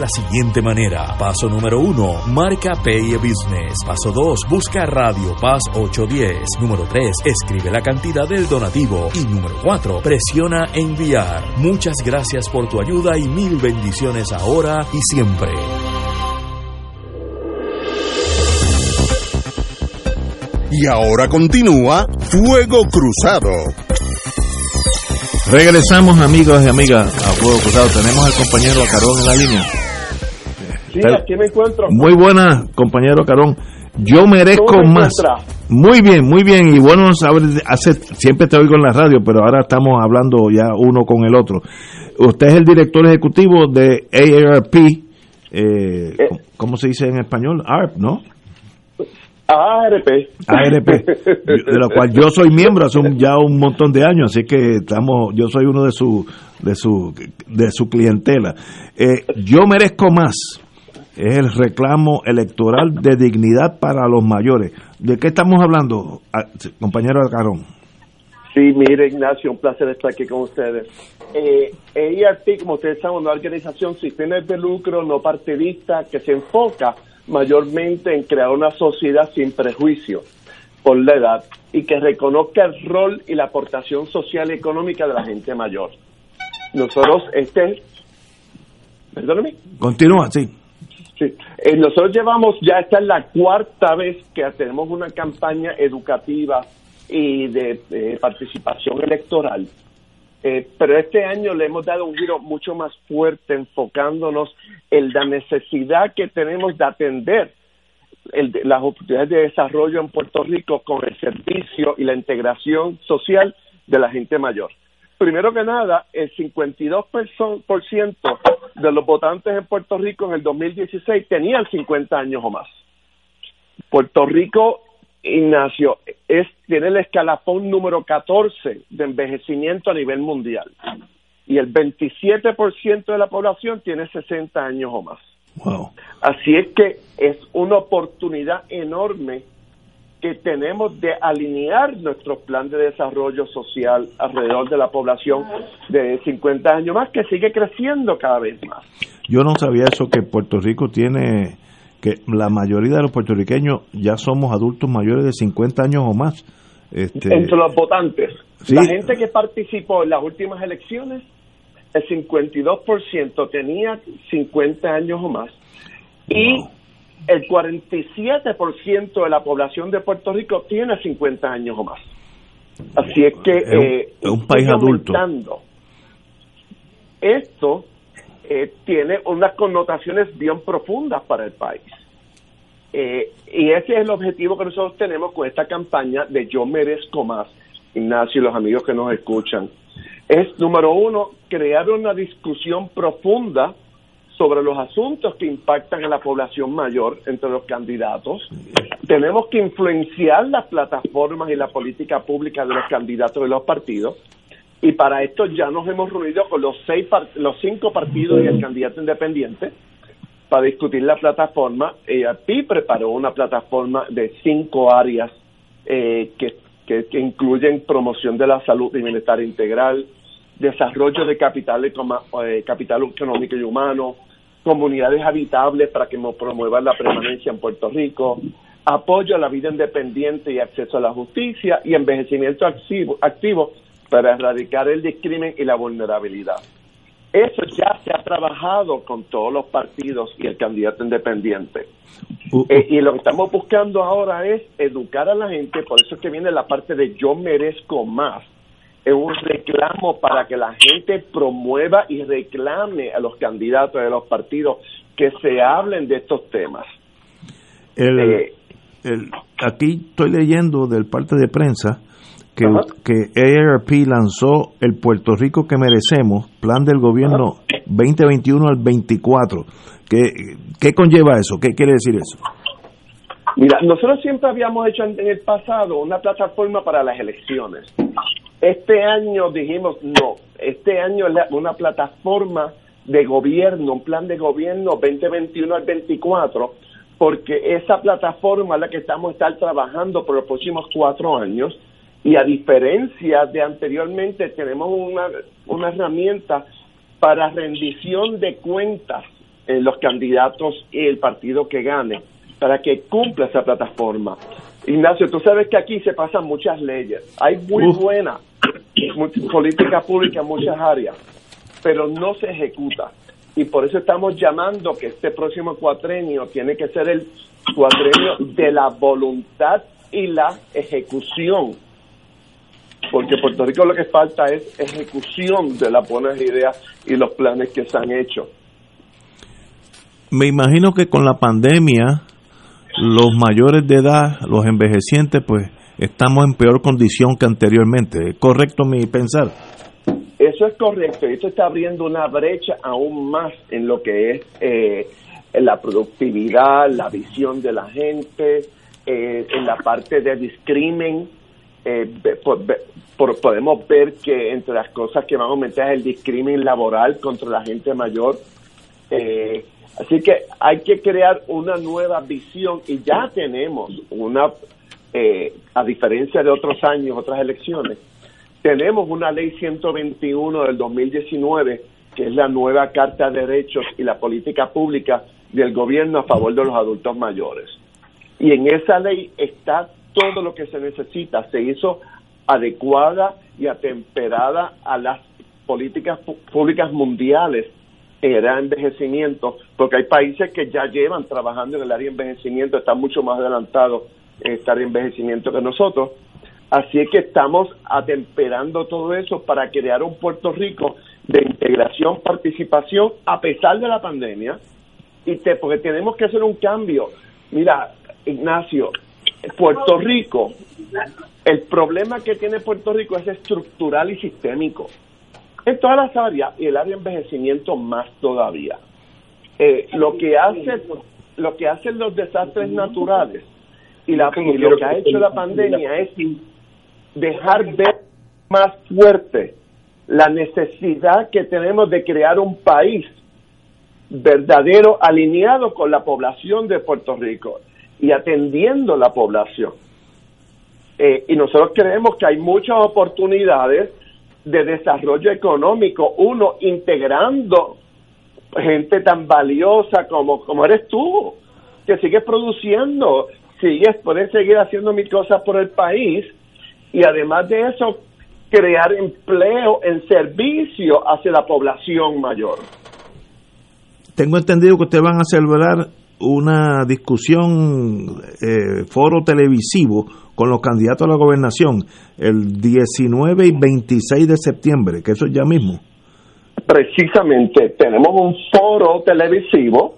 Speaker 7: la siguiente manera. Paso número uno, marca Pay a Business. Paso 2, busca Radio Paz 810. Número 3, escribe la cantidad del donativo. Y número 4, presiona enviar. Muchas gracias por tu ayuda y mil bendiciones ahora y siempre.
Speaker 5: Y ahora continúa Fuego Cruzado.
Speaker 1: Regresamos amigos y amigas a Fuego Cruzado. Tenemos al compañero Carón en la línea.
Speaker 11: Sí, aquí me encuentro.
Speaker 1: Muy buena, compañero Carón. Yo merezco más. Muy bien, muy bien. Y bueno, saber, hace, siempre te oigo en la radio, pero ahora estamos hablando ya uno con el otro. Usted es el director ejecutivo de AARP. Eh, eh. ¿Cómo se dice en español? ARP, ¿no?
Speaker 11: ARP.
Speaker 1: ARP, de lo cual yo soy miembro hace ya un montón de años, así que estamos, yo soy uno de su, de su, de su clientela. Eh, yo merezco más es el reclamo electoral de dignidad para los mayores. ¿De qué estamos hablando, compañero Alcarón?
Speaker 11: Sí, mire Ignacio, un placer estar aquí con ustedes. Eh, EIRP, como ustedes saben, una organización sin fines de lucro, no partidista, que se enfoca mayormente en crear una sociedad sin prejuicio por la edad y que reconozca el rol y la aportación social y económica de la gente mayor. Nosotros, este... Perdóname.
Speaker 1: Continúa, sí.
Speaker 11: Sí. Eh, nosotros llevamos, ya esta es la cuarta vez que tenemos una campaña educativa y de, participación electoral. Eh, pero este año le hemos dado un giro mucho más fuerte, enfocándonos en la necesidad que tenemos de atender las oportunidades de desarrollo en Puerto Rico con el servicio y la integración social de la gente mayor primero que nada, el 52% de los votantes en Puerto Rico en el 2016 tenían 50 años o más. Puerto Rico, Ignacio, es, tiene el escalafón número 14 de envejecimiento a nivel mundial. Y el 27% de la población tiene 60 años o más. Así es que es una oportunidad enorme que tenemos de alinear nuestro plan de desarrollo social alrededor de la población de 50 años más, que sigue creciendo cada vez más.
Speaker 1: Yo no sabía eso, que Puerto Rico tiene, que la mayoría de los puertorriqueños ya somos adultos mayores de 50 años o más.
Speaker 11: Este... Entre los votantes. La gente que participó en las últimas elecciones, el 52% tenía 50 años o más. Y el 47% de la población de Puerto Rico tiene 50 años o más. Así es que
Speaker 1: es un, eh, país adulto.
Speaker 11: Esto eh, tiene unas connotaciones bien profundas para el país. Eh, y ese es el objetivo que nosotros tenemos con esta campaña de Yo merezco más, Ignacio y los amigos que nos escuchan. Es, número uno, crear una discusión profunda sobre los asuntos que impactan a la población mayor entre los candidatos. Tenemos que influenciar las plataformas y la política pública de los candidatos de los partidos. Y para esto ya nos hemos reunido con los seis los cinco partidos y el candidato independiente para discutir la plataforma. EAPI preparó una plataforma de cinco áreas eh, que, que, incluyen promoción de la salud y bienestar integral, desarrollo de capital, eh, capital económico y humano, comunidades habitables para que promuevan la permanencia en Puerto Rico, apoyo a la vida independiente y acceso a la justicia y envejecimiento activo, activo para erradicar el discrimen y la vulnerabilidad. Eso ya se ha trabajado con todos los partidos y el candidato independiente. Uh, uh. Eh, y lo que estamos buscando ahora es educar a la gente, por eso es que viene la parte de yo merezco más. Es un reclamo para que la gente promueva y reclame a los candidatos de los partidos que se hablen de estos temas.
Speaker 1: Eh, aquí estoy leyendo del parte de prensa que, que ARP lanzó el Puerto Rico que merecemos, plan del gobierno 2021 al 24. ¿Qué, ¿Qué conlleva eso? ¿Qué quiere decir eso?
Speaker 11: Mira, nosotros siempre habíamos hecho en el pasado una plataforma para las elecciones. Este año dijimos no, este año es una plataforma de gobierno, un plan de gobierno 2021 al 24, porque esa plataforma es la que estamos estar trabajando por los próximos cuatro años y a diferencia de anteriormente tenemos una, una herramienta para rendición de cuentas en los candidatos y el partido que gane, para que cumpla esa plataforma. Ignacio, tú sabes que aquí se pasan muchas leyes, hay muy buena política pública en muchas áreas, pero no se ejecuta. Y por eso estamos llamando que este próximo cuatrenio tiene que ser el cuatrenio de la voluntad y la ejecución porque Puerto Rico lo que falta es ejecución de las buenas ideas y los planes que se han hecho.
Speaker 1: Me imagino que con la pandemia los mayores de edad, los envejecientes, pues estamos en peor condición que anteriormente. ¿Es correcto mi pensar?
Speaker 11: Eso es correcto. Esto está abriendo una brecha aún más en lo que es eh, la productividad, la visión de la gente, eh, en la parte de discrimen eh, podemos ver que entre las cosas que van a aumentar es el discrimen laboral contra la gente mayor. Eh, así que hay que crear una nueva visión y ya tenemos una, eh, a diferencia de otros años, otras elecciones, tenemos una ley 121 del 2019 que es la nueva Carta de Derechos y la política pública del gobierno a favor de los adultos mayores. Y en esa ley está todo lo que se necesita, se hizo adecuada y atemperada a las políticas públicas mundiales en área de envejecimiento, porque hay países que ya llevan trabajando en el área de envejecimiento, están mucho más adelantados en este área de envejecimiento que nosotros. Así es que estamos atemperando todo eso para crear un Puerto Rico de integración, participación, a pesar de la pandemia, y te, porque tenemos que hacer un cambio. Mira, Ignacio, Puerto Rico, el problema que tiene Puerto Rico es estructural y sistémico. En todas las áreas, y el área de envejecimiento más todavía. Eh, lo que hace lo que hacen los desastres naturales y, la, y lo que ha hecho la pandemia es dejar ver más fuerte la necesidad que tenemos de crear un país verdadero alineado con la población de Puerto Rico y atendiendo la población. Eh, y nosotros creemos que hay muchas oportunidades de desarrollo económico, uno integrando gente tan valiosa como, como eres tú, que sigues produciendo, sigues, puedes seguir haciendo mil cosas por el país y además de eso, crear empleo en servicio hacia la población mayor.
Speaker 1: Tengo entendido que ustedes van a celebrar una discusión, eh, foro televisivo con los candidatos a la gobernación el 19 y 26 de septiembre, que eso es ya mismo.
Speaker 11: Precisamente, tenemos un foro televisivo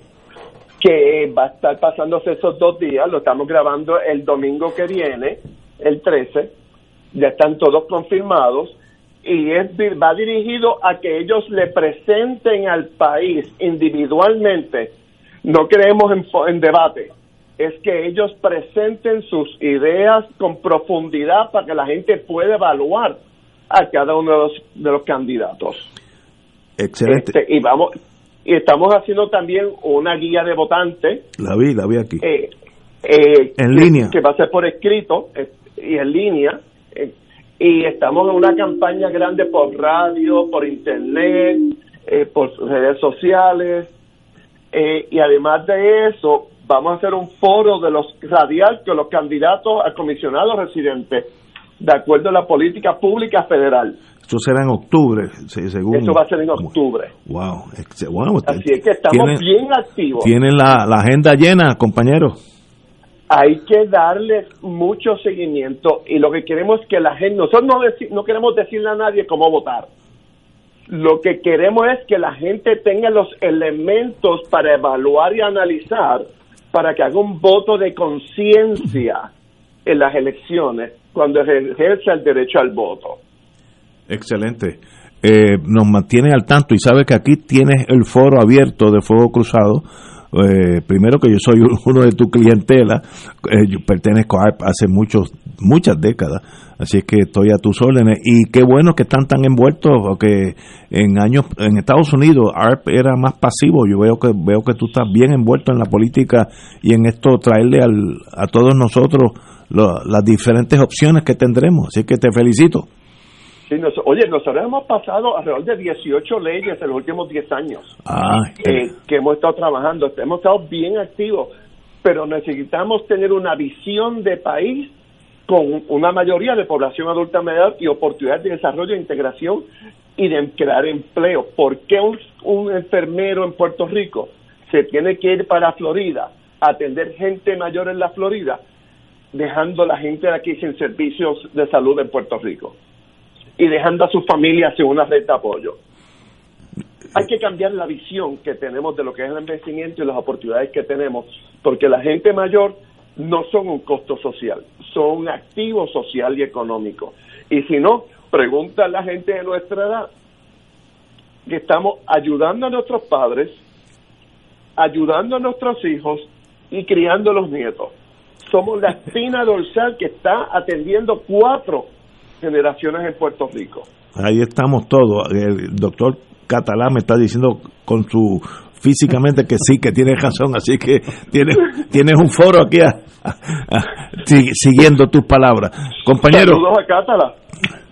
Speaker 11: que va a estar pasándose esos dos días, lo estamos grabando el domingo que viene, el 13, ya están todos confirmados, y es, va dirigido a que ellos le presenten al país individualmente no creemos en, debate, es que ellos presenten sus ideas con profundidad para que la gente pueda evaluar a cada uno de los, de los candidatos.
Speaker 1: Excelente.
Speaker 11: Este, y vamos y estamos haciendo también una guía de votantes.
Speaker 1: La vi, la vi aquí.
Speaker 11: Eh, eh,
Speaker 1: en línea.
Speaker 11: Que va a ser por escrito eh, y en línea. Y estamos en una campaña grande por radio, por internet, por redes sociales. Eh, y además de eso, vamos a hacer un foro de los radial con los candidatos a comisionados residentes, de acuerdo a la política pública federal.
Speaker 1: Eso será en octubre, según.
Speaker 11: Eso va a ser en octubre.
Speaker 1: Wow.
Speaker 11: Así es que estamos bien activos.
Speaker 1: Tienen la, la agenda llena, compañeros
Speaker 11: hay que darles mucho seguimiento y lo que queremos es que la gente, nosotros no, no queremos decirle a nadie cómo votar. Lo que queremos es que la gente tenga los elementos para evaluar y analizar para que haga un voto de conciencia en las elecciones cuando ejerce el derecho al voto.
Speaker 1: Excelente. Eh, nos mantiene al tanto y sabe que aquí tienes el foro abierto de Fuego Cruzado eh, primero que yo soy uno de tu clientela, eh, yo pertenezco a ARP hace muchos, muchas décadas, así que estoy a tus órdenes. Y qué bueno que están tan envueltos, porque en años, en Estados Unidos ARP era más pasivo, yo veo que, veo que tú estás bien envuelto en la política y en esto traerle al, a todos nosotros las diferentes opciones que tendremos, así que te felicito.
Speaker 11: Oye, nosotros hemos pasado alrededor de 18 leyes en los últimos 10 años eh, que hemos estado trabajando. Hemos estado bien activos, pero necesitamos tener una visión de país con una mayoría de población adulta mayor y oportunidades de desarrollo e integración y de crear empleo. ¿Por qué un, enfermero en Puerto Rico se tiene que ir para Florida a atender gente mayor en la Florida, dejando a la gente de aquí sin servicios de salud en Puerto Rico? y dejando a sus familias sin una red de apoyo. Hay que cambiar la visión que tenemos de lo que es el envejecimiento y las oportunidades que tenemos, porque la gente mayor no son un costo social, son un activo social y económico. Y si no, pregunta a la gente de nuestra edad que estamos ayudando a nuestros padres, ayudando a nuestros hijos y criando a los nietos. Somos la espina dorsal que está atendiendo cuatro generaciones en Puerto Rico.
Speaker 1: Ahí estamos todos. El doctor Catalán me está diciendo con su físicamente que sí, que tiene razón, así que tienes, tienes un foro aquí siguiendo tus palabras. Compañero.
Speaker 11: Saludos a Catalá.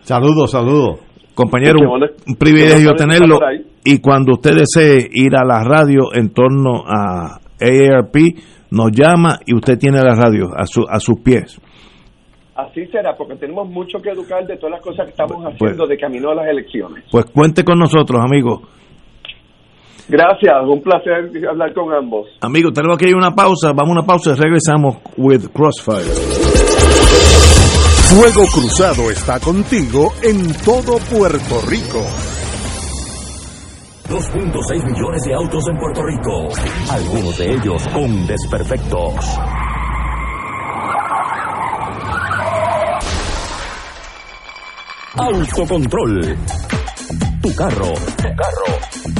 Speaker 1: Saludos, saludos. Compañero, un privilegio tenerlo. Y cuando usted desee ir a la radio en torno a AARP, nos llama y usted tiene la radio a, su, a sus pies
Speaker 11: así será, porque tenemos mucho que educar de todas las cosas que estamos pues, haciendo de camino a las elecciones.
Speaker 1: Pues cuente con nosotros, amigo.
Speaker 11: Gracias, un placer hablar con ambos.
Speaker 1: Amigo, tenemos que ir a una pausa, vamos a una pausa y regresamos with Crossfire.
Speaker 5: Fuego Cruzado está contigo en todo Puerto Rico.
Speaker 7: 2.6 millones de autos en Puerto Rico, algunos de ellos con desperfectos. Autocontrol. Tu carro. Tu carro.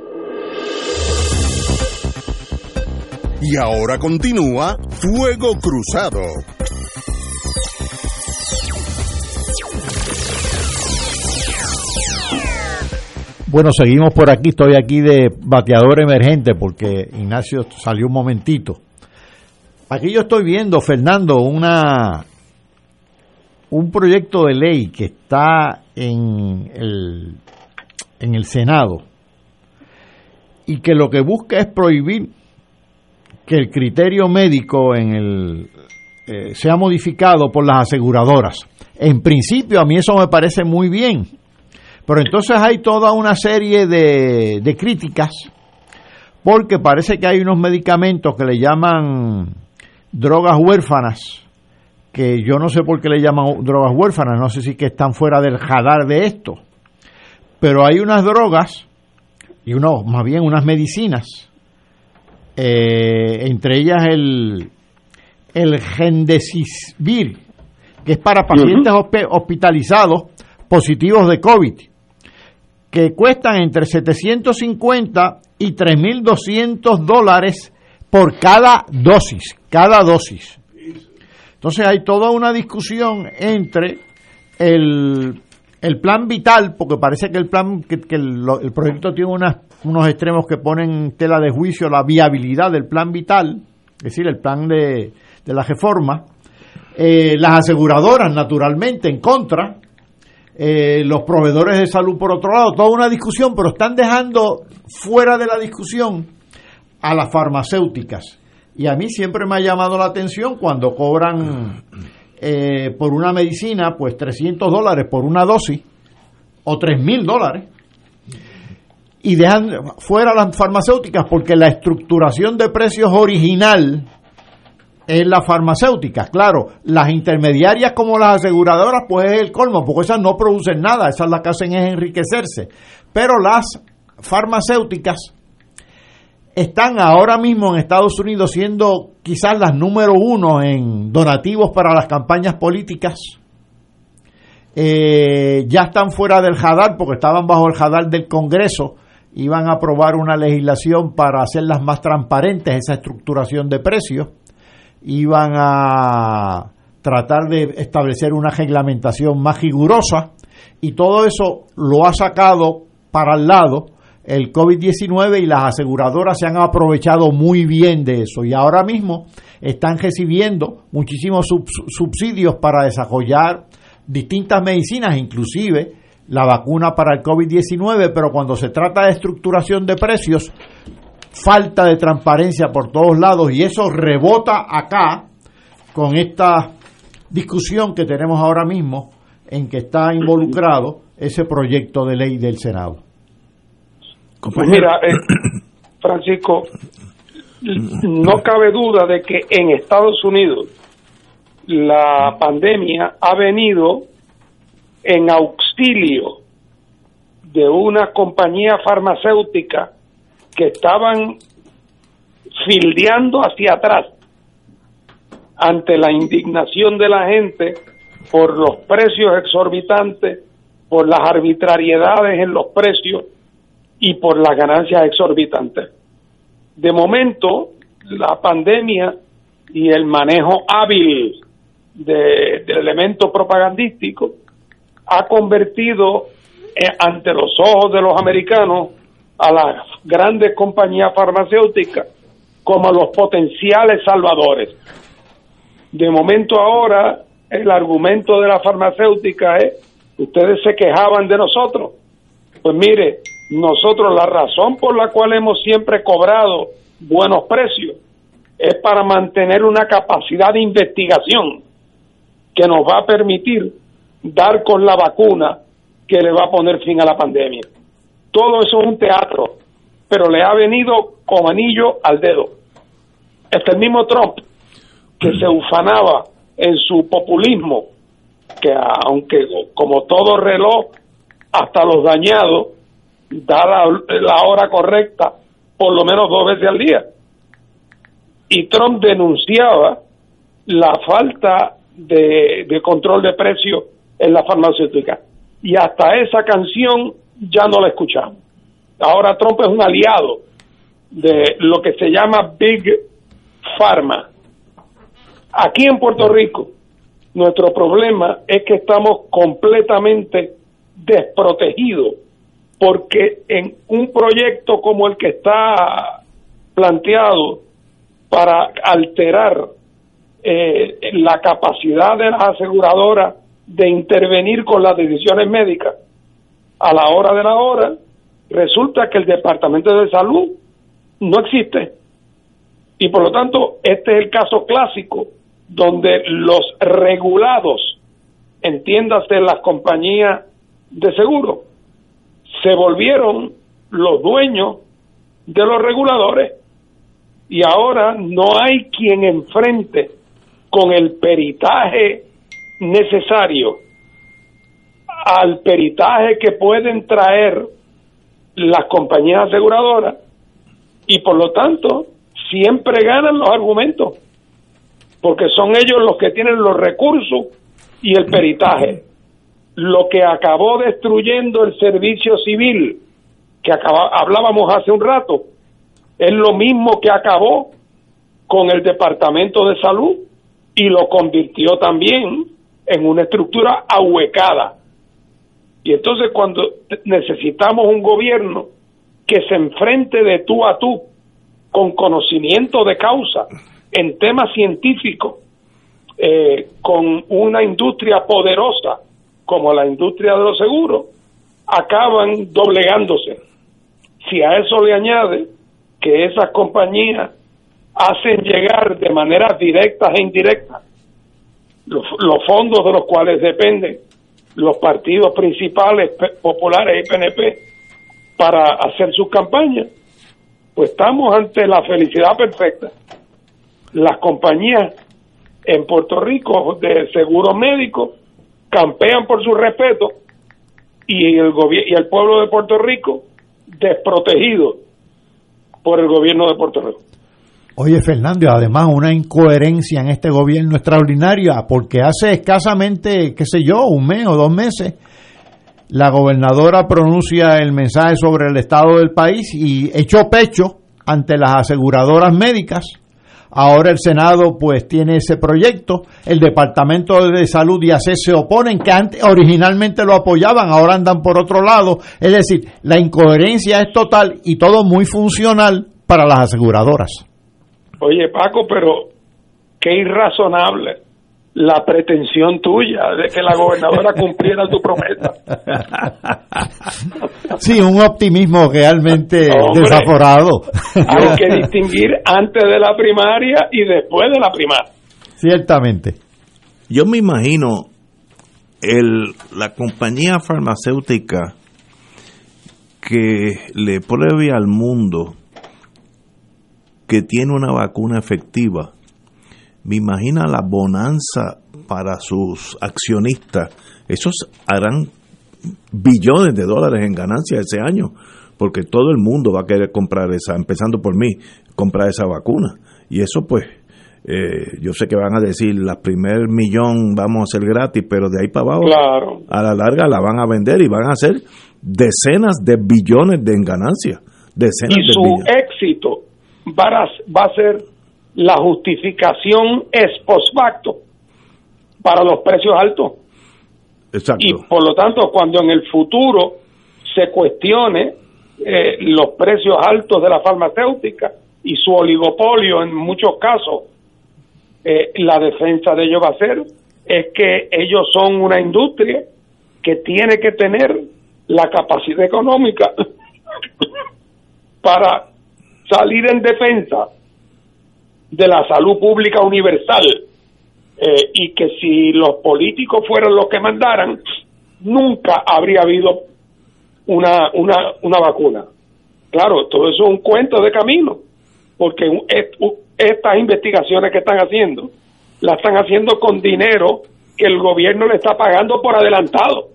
Speaker 5: Y ahora continúa Fuego Cruzado.
Speaker 3: Bueno, seguimos por aquí. Estoy aquí de bateador emergente porque Ignacio salió un momentito. Aquí yo estoy viendo, Fernando, una un proyecto de ley que está en el, en el Senado y que lo que busca es prohibir que el criterio médico en el eh, sea modificado por las aseguradoras. En principio a mí eso me parece muy bien, pero entonces hay toda una serie de, de críticas porque parece que hay unos medicamentos que le llaman drogas huérfanas, que yo no sé por qué le llaman drogas huérfanas, no sé si que están fuera del radar de esto, pero hay unas drogas y uno, más bien unas medicinas, eh, entre ellas el, el Gendesisvir, que es para pacientes hospitalizados positivos de COVID, que cuestan entre 750 y 3.200 dólares por cada dosis, cada dosis. Entonces hay toda una discusión entre el, el plan vital, porque parece que el plan, que, el, el, proyecto tiene unas, unos extremos que ponen en tela de juicio la viabilidad del plan vital, es decir, el plan de, de la reforma, eh, las aseguradoras naturalmente en contra, eh, los proveedores de salud por otro lado, toda una discusión, pero están dejando fuera de la discusión a las farmacéuticas. Y a mí siempre me ha llamado la atención cuando cobran eh, por una medicina, pues 300 dólares por una dosis, o 3 mil dólares, y dejan fuera las farmacéuticas porque la estructuración de precios original es la farmacéutica. Claro, las intermediarias como las aseguradoras, pues es el colmo, porque esas no producen nada, esas las que hacen es enriquecerse. Pero las farmacéuticas están ahora mismo en Estados Unidos siendo quizás las número uno en donativos para las campañas políticas. Eh, ya están fuera del jadar porque estaban bajo el jadar del Congreso. Iban a aprobar una legislación para hacerlas más transparentes, esa estructuración de precios. Iban a tratar de establecer una reglamentación más rigurosa y todo eso lo ha sacado para el lado el COVID-19 y las aseguradoras se han aprovechado muy bien de eso y ahora mismo están recibiendo muchísimos subsidios para desarrollar distintas medicinas, inclusive la vacuna para el COVID-19, pero cuando se trata de estructuración de precios, falta de transparencia por todos lados y eso rebota acá con esta discusión que tenemos ahora mismo en que está involucrado ese proyecto de ley del Senado.
Speaker 2: Pues mira, eh, Francisco, no cabe duda de que en Estados Unidos la pandemia ha venido en auxilio de una compañía farmacéutica que estaban fildeando hacia atrás ante la indignación de la gente por los precios exorbitantes, por las arbitrariedades en los precios y por las ganancias exorbitantes. De momento, la pandemia y el manejo hábil de, elemento propagandístico ha convertido eh, ante los ojos de los americanos a las grandes compañías farmacéuticas como los potenciales salvadores. De momento ahora el argumento de la farmacéutica es, ustedes se quejaban de nosotros. Pues mire, nosotros la razón por la cual hemos siempre cobrado buenos precios es para mantener una capacidad de investigación que nos va a permitir dar con la vacuna que le va a poner fin a la pandemia. Todo eso es un teatro, pero le ha venido con anillo al dedo. Este mismo Trump, que se ufanaba en su populismo, que aunque como todo reloj, hasta los dañados, da la, hora correcta por lo menos dos veces al día. Y Trump denunciaba la falta de, de control de precios en la farmacéutica. Y hasta esa canción ya no la escuchamos. Ahora Trump es un aliado de lo que se llama Big Pharma. Aquí en Puerto Rico, nuestro problema es que estamos completamente desprotegidos porque en un proyecto como el que está planteado para alterar eh, la capacidad de las aseguradoras de intervenir con las decisiones médicas a la hora de la hora, resulta que el Departamento de Salud no existe. Y por lo tanto, este es el caso clásico donde los regulados, entiéndase las compañías de seguro, se volvieron los dueños de los reguladores y ahora no hay quien enfrente con el peritaje necesario al peritaje que pueden traer las compañías aseguradoras y por lo tanto siempre ganan los argumentos porque son ellos los que tienen los recursos y el peritaje. Lo que acabó destruyendo el servicio civil, que hablábamos hace un rato, es lo mismo que acabó con el Departamento de Salud y lo convirtió también en una estructura ahuecada. Y entonces cuando necesitamos un gobierno que se enfrente de tú a tú con conocimiento de causa en temas científicos, eh, con una industria poderosa como la industria de los seguros, acaban doblegándose. Si a eso le añade que esas compañías hacen llegar de manera directas e indirectas los, fondos de los cuales dependen los partidos principales populares y PNP para hacer sus campañas, pues estamos ante la felicidad perfecta. Las compañías en Puerto Rico de seguro médico campean por su respeto y el, y el pueblo de Puerto Rico desprotegido por el gobierno de Puerto Rico.
Speaker 3: Oye, Fernando, además una incoherencia en este gobierno extraordinaria, porque hace escasamente, qué sé yo, un mes o dos meses, la gobernadora pronuncia el mensaje sobre el estado del país y echó pecho ante las aseguradoras médicas. Ahora el Senado pues tiene ese proyecto, el Departamento de Salud y ACE se oponen, que antes, originalmente lo apoyaban, ahora andan por otro lado. Es decir, la incoherencia es total y todo muy funcional para las aseguradoras.
Speaker 2: Oye, Paco, pero qué irrazonable la pretensión tuya de que la gobernadora cumpliera tu promesa.
Speaker 3: Sí, un optimismo realmente desaforado.
Speaker 2: Hay que distinguir antes de la primaria y después de la primaria.
Speaker 3: Ciertamente.
Speaker 1: Yo me imagino el, la compañía farmacéutica que le pruebe al mundo que tiene una vacuna efectiva, me imagina la bonanza para sus accionistas. Esos harán billones de dólares en ganancias ese año, porque todo el mundo va a querer comprar esa, empezando por mí, comprar esa vacuna. Y eso pues, eh, yo sé que van a decir, la primer millón vamos a hacer gratis, pero de ahí para abajo, a la larga la van a vender y van a hacer decenas de billones de en ganancias. Decenas
Speaker 2: y su éxito va a, va a ser la justificación es post facto para los precios altos.
Speaker 1: Exacto.
Speaker 2: Y por lo tanto, cuando en el futuro se cuestione eh, los precios altos de la farmacéutica y su oligopolio en muchos casos, eh, la defensa de ellos va a ser es que ellos son una industria que tiene que tener la capacidad económica para salir en defensa de la salud pública universal eh, y que si los políticos fueran los que mandaran, nunca habría habido una, una, una vacuna. Claro, todo eso es un cuento de camino, porque estas investigaciones que están haciendo, las están haciendo con dinero que el gobierno le está pagando por adelantado.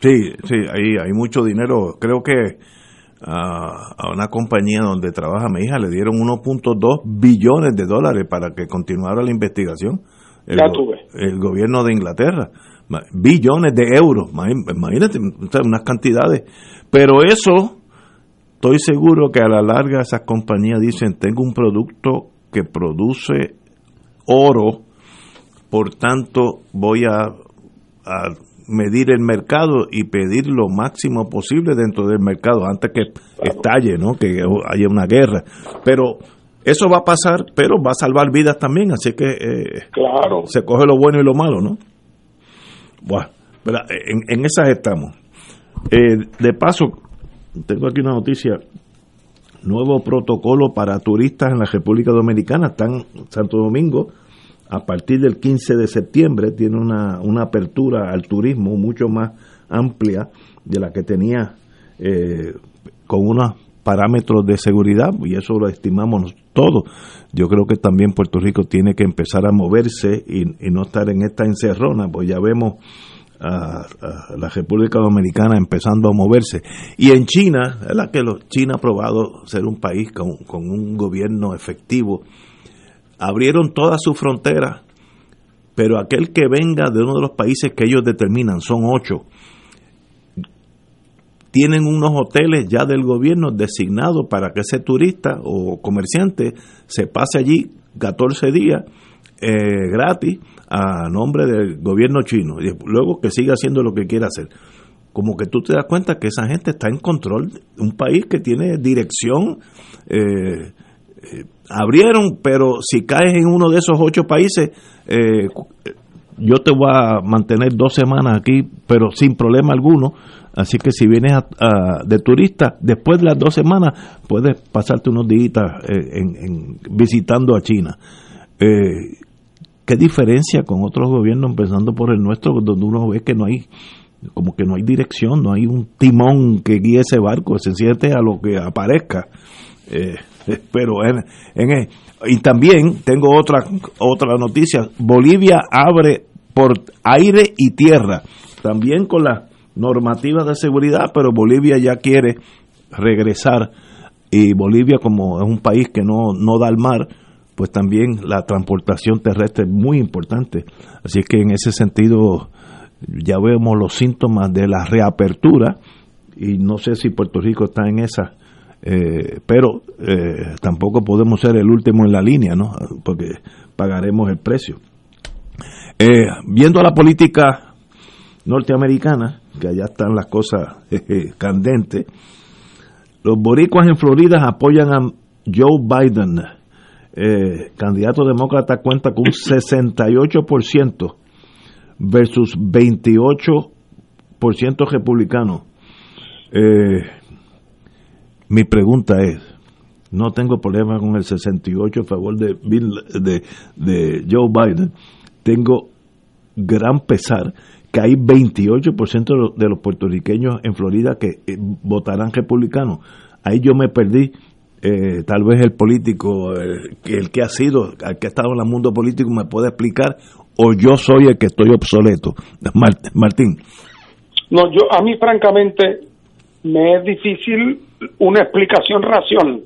Speaker 1: Sí, sí, ahí hay mucho dinero. Creo que a, una compañía donde trabaja mi hija, le dieron 1.2 billones de dólares para que continuara la investigación. El, el gobierno de Inglaterra, billones de euros, imagínate, unas cantidades. Pero eso, estoy seguro que a la larga esas compañías dicen, tengo un producto que produce oro, por tanto voy a, a medir el mercado y pedir lo máximo posible dentro del mercado antes que estalle, ¿no? Que haya una guerra. Pero eso va a pasar, pero va a salvar vidas también, así que eh,
Speaker 2: claro.
Speaker 1: se coge lo bueno y lo malo, ¿no? Bueno, en, en esas estamos. Eh, de paso, tengo aquí una noticia. Nuevo protocolo para turistas en la República Dominicana. Están Santo Domingo, a partir del 15 de septiembre, tiene una, una apertura al turismo mucho más amplia de la que tenía eh, con unos parámetros de seguridad, y eso lo estimamos todos. Yo creo que también Puerto Rico tiene que empezar a moverse y, no estar en esta encerrona, pues ya vemos a, la República Dominicana empezando a moverse. Y en China, la que China ha probado ser un país con, con un gobierno efectivo, abrieron todas sus fronteras, pero aquel que venga de uno de los países que ellos determinan, son ocho, tienen unos hoteles ya del gobierno designados para que ese turista o comerciante se pase allí 14 días eh, gratis a nombre del gobierno chino y luego que siga haciendo lo que quiera hacer. Como que tú te das cuenta que esa gente está en control un país que tiene dirección. Eh, eh, abrieron, pero si caes en uno de esos ocho países, eh, yo te voy a mantener dos semanas aquí, pero sin problema alguno. Así que si vienes de turista, después de las dos semanas, puedes pasarte unos días en, visitando a China. Eh, ¿Qué diferencia con otros gobiernos, empezando por el nuestro, donde uno ve que no hay, como que no hay dirección, no hay un timón que guíe ese barco, se siente a lo que aparezca? Eh, pero en, en, y también tengo otra otra noticia. Bolivia abre por aire y tierra también con las normativas de seguridad pero Bolivia ya quiere regresar. Y Bolivia como es un país que no, no da al mar pues también la transportación terrestre es muy importante. Así que en ese sentido ya vemos los síntomas de la reapertura y no sé si Puerto Rico está en esa, eh, pero eh, tampoco podemos ser el último en la línea, ¿no? Porque pagaremos el precio. Eh, viendo la política norteamericana, que allá están las cosas candentes, los boricuas en Florida apoyan a Joe Biden eh, candidato demócrata cuenta con un 68% versus 28% republicano. Eh, mi pregunta es, no tengo problema con el 68 a favor de, de, de Joe Biden, tengo gran pesar que hay 28% de los puertorriqueños en Florida que eh, votarán republicano. Ahí yo me perdí eh, tal vez el político, el, el, que ha sido, el que ha estado en el mundo político me puede explicar, o yo soy el que estoy obsoleto. Martín.
Speaker 2: No, yo a mí francamente me es difícil una explicación ración,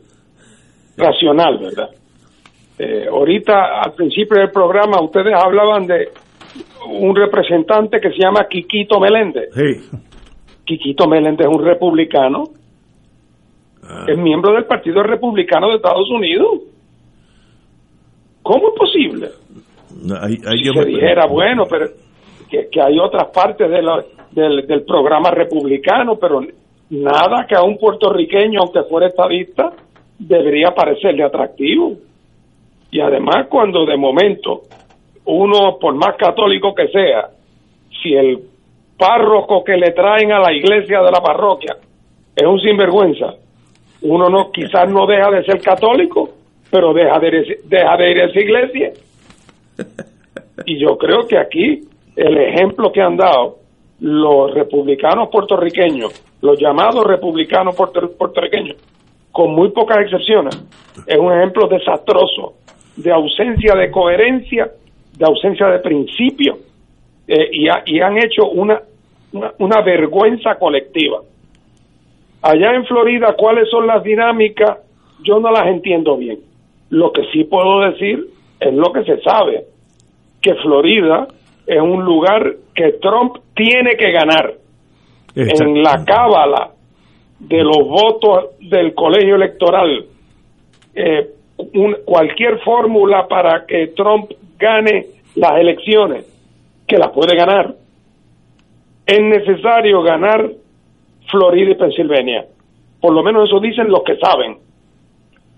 Speaker 2: racional, ¿verdad? Eh, ahorita al principio del programa ustedes hablaban de un representante que se llama Quiquito Meléndez.
Speaker 1: Sí.
Speaker 2: Quiquito Meléndez es un republicano Ah. es miembro del Partido Republicano de Estados Unidos. ¿Cómo es posible? si se dijera, bueno, pero que, hay otras partes del, del programa republicano, pero nada que a un puertorriqueño, aunque fuera estadista, debería parecerle atractivo. Y además, cuando de momento uno, por más católico que sea, si el párroco que le traen a la iglesia de la parroquia es un sinvergüenza, uno no quizás no deja de ser católico, pero deja de, deja de ir a esa iglesia. Y yo creo que aquí el ejemplo que han dado los republicanos puertorriqueños, los llamados republicanos puertorriqueños, con muy pocas excepciones, es un ejemplo desastroso de ausencia de coherencia, de ausencia de principio, eh, y, han hecho una, una vergüenza colectiva. Allá en Florida, ¿cuáles son las dinámicas? Yo no las entiendo bien. Lo que sí puedo decir es lo que se sabe, que Florida es un lugar que Trump tiene que ganar. En la cábala de los votos del colegio electoral, eh, cualquier fórmula para que Trump gane las elecciones, que las puede ganar, es necesario ganar Florida y Pensilvania. Por lo menos eso dicen los que saben.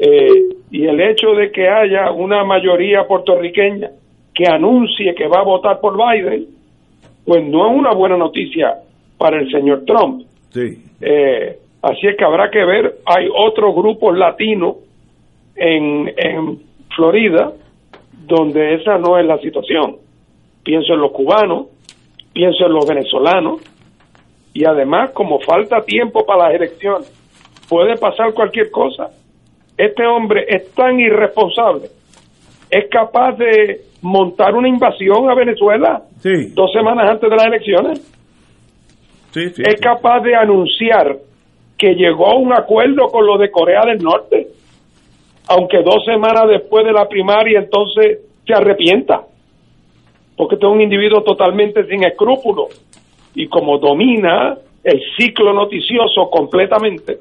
Speaker 2: Eh, y el hecho de que haya una mayoría puertorriqueña que anuncie que va a votar por Biden, pues no es una buena noticia para el señor Trump.
Speaker 1: Sí.
Speaker 2: Eh, así es que habrá que ver, hay otros grupos latinos en, en Florida donde esa no es la situación. Pienso en los cubanos, pienso en los venezolanos, y además, como falta tiempo para las elecciones, puede pasar cualquier cosa. Este hombre es tan irresponsable, es capaz de montar una invasión a Venezuela dos semanas antes de las elecciones. es capaz de anunciar que llegó a un acuerdo con los de Corea del Norte, aunque dos semanas después de la primaria entonces se arrepienta, porque este es un individuo totalmente sin escrúpulos y como domina el ciclo noticioso completamente,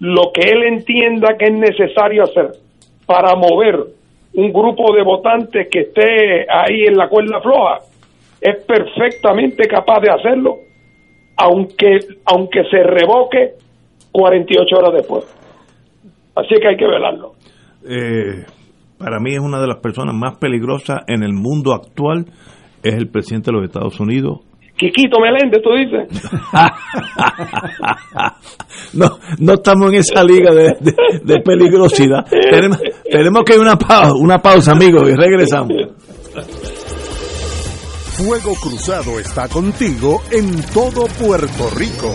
Speaker 2: lo que él entienda que es necesario hacer para mover un grupo de votantes que esté ahí en la cuerda floja, es perfectamente capaz de hacerlo, aunque, aunque se revoque 48 horas después. Así que hay que velarlo.
Speaker 1: Eh, para mí es una de las personas más peligrosas en el mundo actual, es el presidente de los Estados Unidos.
Speaker 2: Quiquito Meléndez, tú dices.
Speaker 1: no, no estamos en esa liga de, peligrosidad. Tenemos, tenemos que ir una, pausa, una pausa, amigos, y regresamos.
Speaker 5: Fuego Cruzado está contigo en todo Puerto Rico.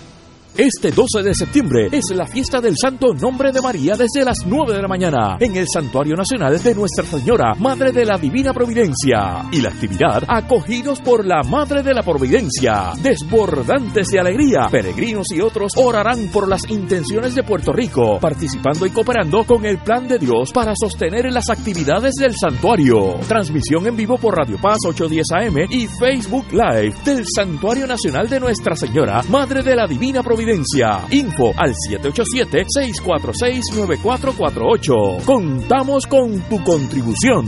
Speaker 7: Este 12 de septiembre es la fiesta del Santo Nombre de María desde las 9 de la mañana en el Santuario Nacional de Nuestra Señora, Madre de la Divina Providencia. Y la actividad acogidos por la Madre de la Providencia. Desbordantes de alegría, peregrinos y otros orarán por las intenciones de Puerto Rico, participando y cooperando con el plan de Dios para sostener las actividades del santuario. Transmisión en vivo por Radio Paz 810 AM y Facebook Live del Santuario Nacional de Nuestra Señora, Madre de la Divina Providencia Info al 787-646-9448. Contamos con tu contribución.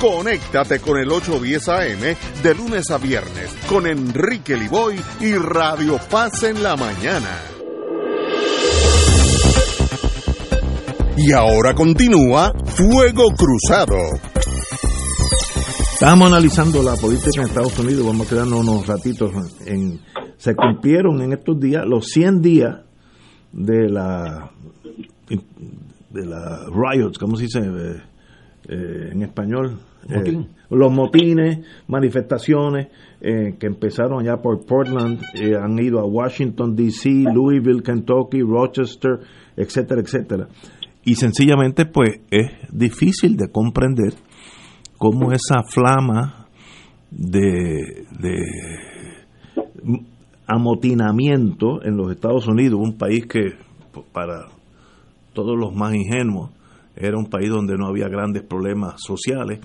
Speaker 5: Conéctate con el 810 AM de lunes a viernes con Enrique Liboy y Radio Paz en la mañana. Y ahora continúa Fuego Cruzado.
Speaker 1: Estamos analizando la política en Estados Unidos, vamos a quedarnos unos ratitos. En, se cumplieron en estos días los 100 días de la de la riots, ¿cómo se dice eh, eh, en español? Eh, los motines, manifestaciones eh, que empezaron ya por Portland, eh, han ido a Washington, D.C., Louisville, Kentucky, Rochester, etcétera, etcétera. Y sencillamente, pues, es difícil de comprender cómo esa flama de, de amotinamiento en los Estados Unidos, un país que para todos los más ingenuos era un país donde no había grandes problemas sociales.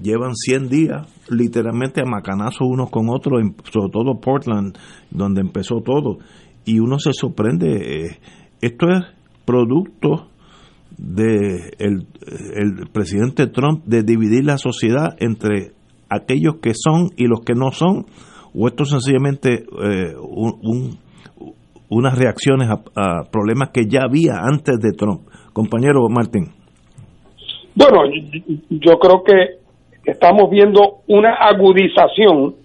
Speaker 1: Llevan 100 días literalmente a macanazos unos con otros, sobre todo Portland, donde empezó todo. Y uno se sorprende, eh, esto es producto de el, el presidente Trump de dividir la sociedad entre aquellos que son y los que no son? ¿O esto es sencillamente eh, un, unas reacciones a, problemas que ya había antes de Trump? Compañero Martín.
Speaker 2: Bueno, yo creo que estamos viendo una agudización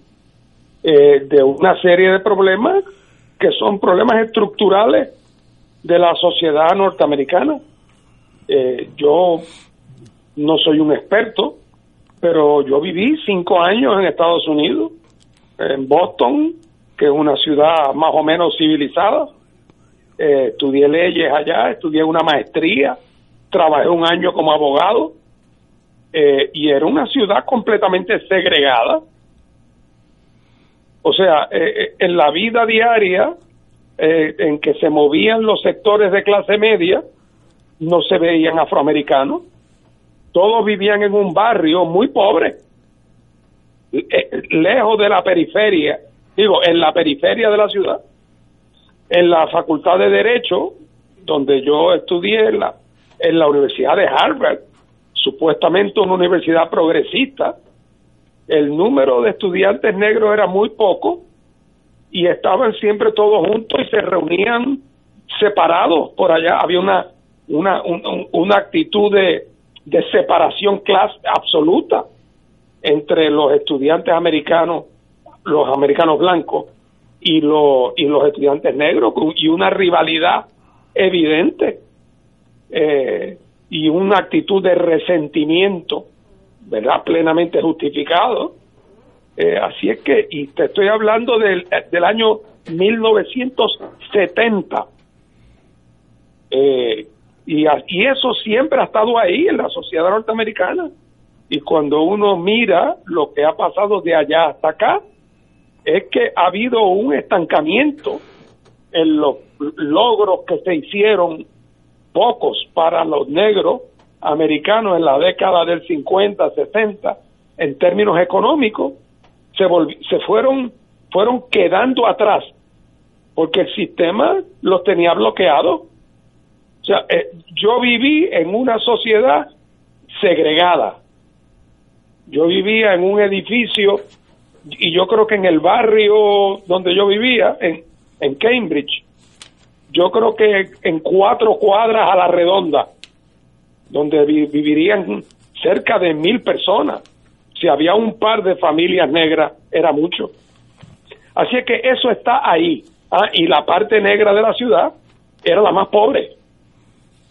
Speaker 2: eh, de una serie de problemas que son problemas estructurales de la sociedad norteamericana. Eh, yo no soy un experto, pero yo viví cinco años en Estados Unidos, en Boston, que es una ciudad más o menos civilizada. Eh, estudié leyes allá, estudié una maestría, trabajé un año como abogado eh, y era una ciudad completamente segregada. O sea, en la vida diaria en que se movían los sectores de clase media, no se veían afroamericanos, todos vivían en un barrio muy pobre, eh, lejos de la periferia, digo, en la periferia de la ciudad. En la Facultad de Derecho, donde yo estudié la, en la Universidad de Harvard, supuestamente una universidad progresista, el número de estudiantes negros era muy poco y estaban siempre todos juntos y se reunían separados por allá. Había una una, una actitud de, de separación clase absoluta entre los estudiantes americanos, los americanos blancos y los, y los estudiantes negros, y una rivalidad evidente eh, y una actitud de resentimiento, ¿verdad? Plenamente justificado. Eh, así es que, y te estoy hablando del, del año 1970. Eh, y, y eso siempre ha estado ahí en la sociedad norteamericana. Y cuando uno mira lo que ha pasado de allá hasta acá, es que ha habido un estancamiento en los logros que se hicieron, pocos para los negros americanos en la década del 50, 60, en términos económicos, se, se fueron, fueron quedando atrás, porque el sistema los tenía bloqueados o sea, eh, yo viví en una sociedad segregada. Yo vivía en un edificio y yo creo que en el barrio donde yo vivía, en, en Cambridge, yo creo que en cuatro cuadras a la redonda, donde vivirían cerca de mil personas. Si había un par de familias negras, era mucho. Así que eso está ahí. Ah, y la parte negra de la ciudad era la más pobre.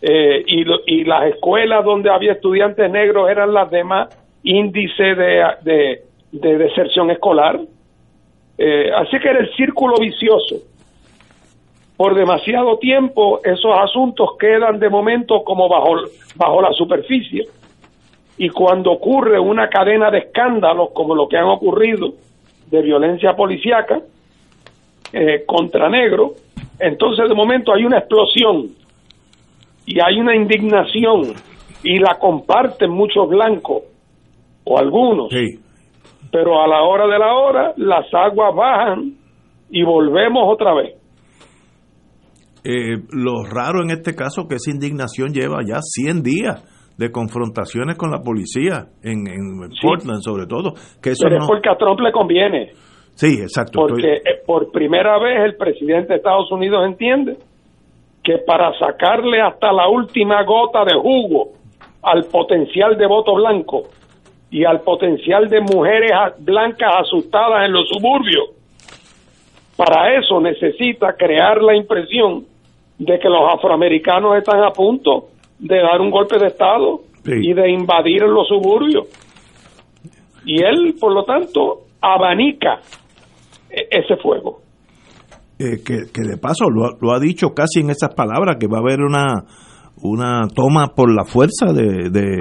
Speaker 2: Eh, y, y las escuelas donde había estudiantes negros eran las de más índice de, de, deserción escolar. Eh, así que era el círculo vicioso. Por demasiado tiempo esos asuntos quedan de momento como bajo, bajo la superficie y cuando ocurre una cadena de escándalos como lo que han ocurrido de violencia policíaca eh, contra negros, entonces de momento hay una explosión y hay una indignación y la comparten muchos blancos o algunos. Pero a la hora de la hora las aguas bajan y volvemos otra vez.
Speaker 1: Eh, lo raro en este caso que esa indignación lleva ya 100 días de confrontaciones con la policía en, Portland sobre todo. Que eso
Speaker 2: Pero es porque a Trump le conviene.
Speaker 1: Sí, exacto.
Speaker 2: Porque eh, por primera vez el presidente de Estados Unidos entiende que para sacarle hasta la última gota de jugo al potencial de voto blanco y al potencial de mujeres blancas asustadas en los suburbios, para eso necesita crear la impresión de que los afroamericanos están a punto de dar un golpe de Estado y de invadir los suburbios. Y él, por lo tanto, abanica e-, ese fuego.
Speaker 1: Eh, que, de paso lo, ha dicho casi en esas palabras, que va a haber una una toma por la fuerza de, de,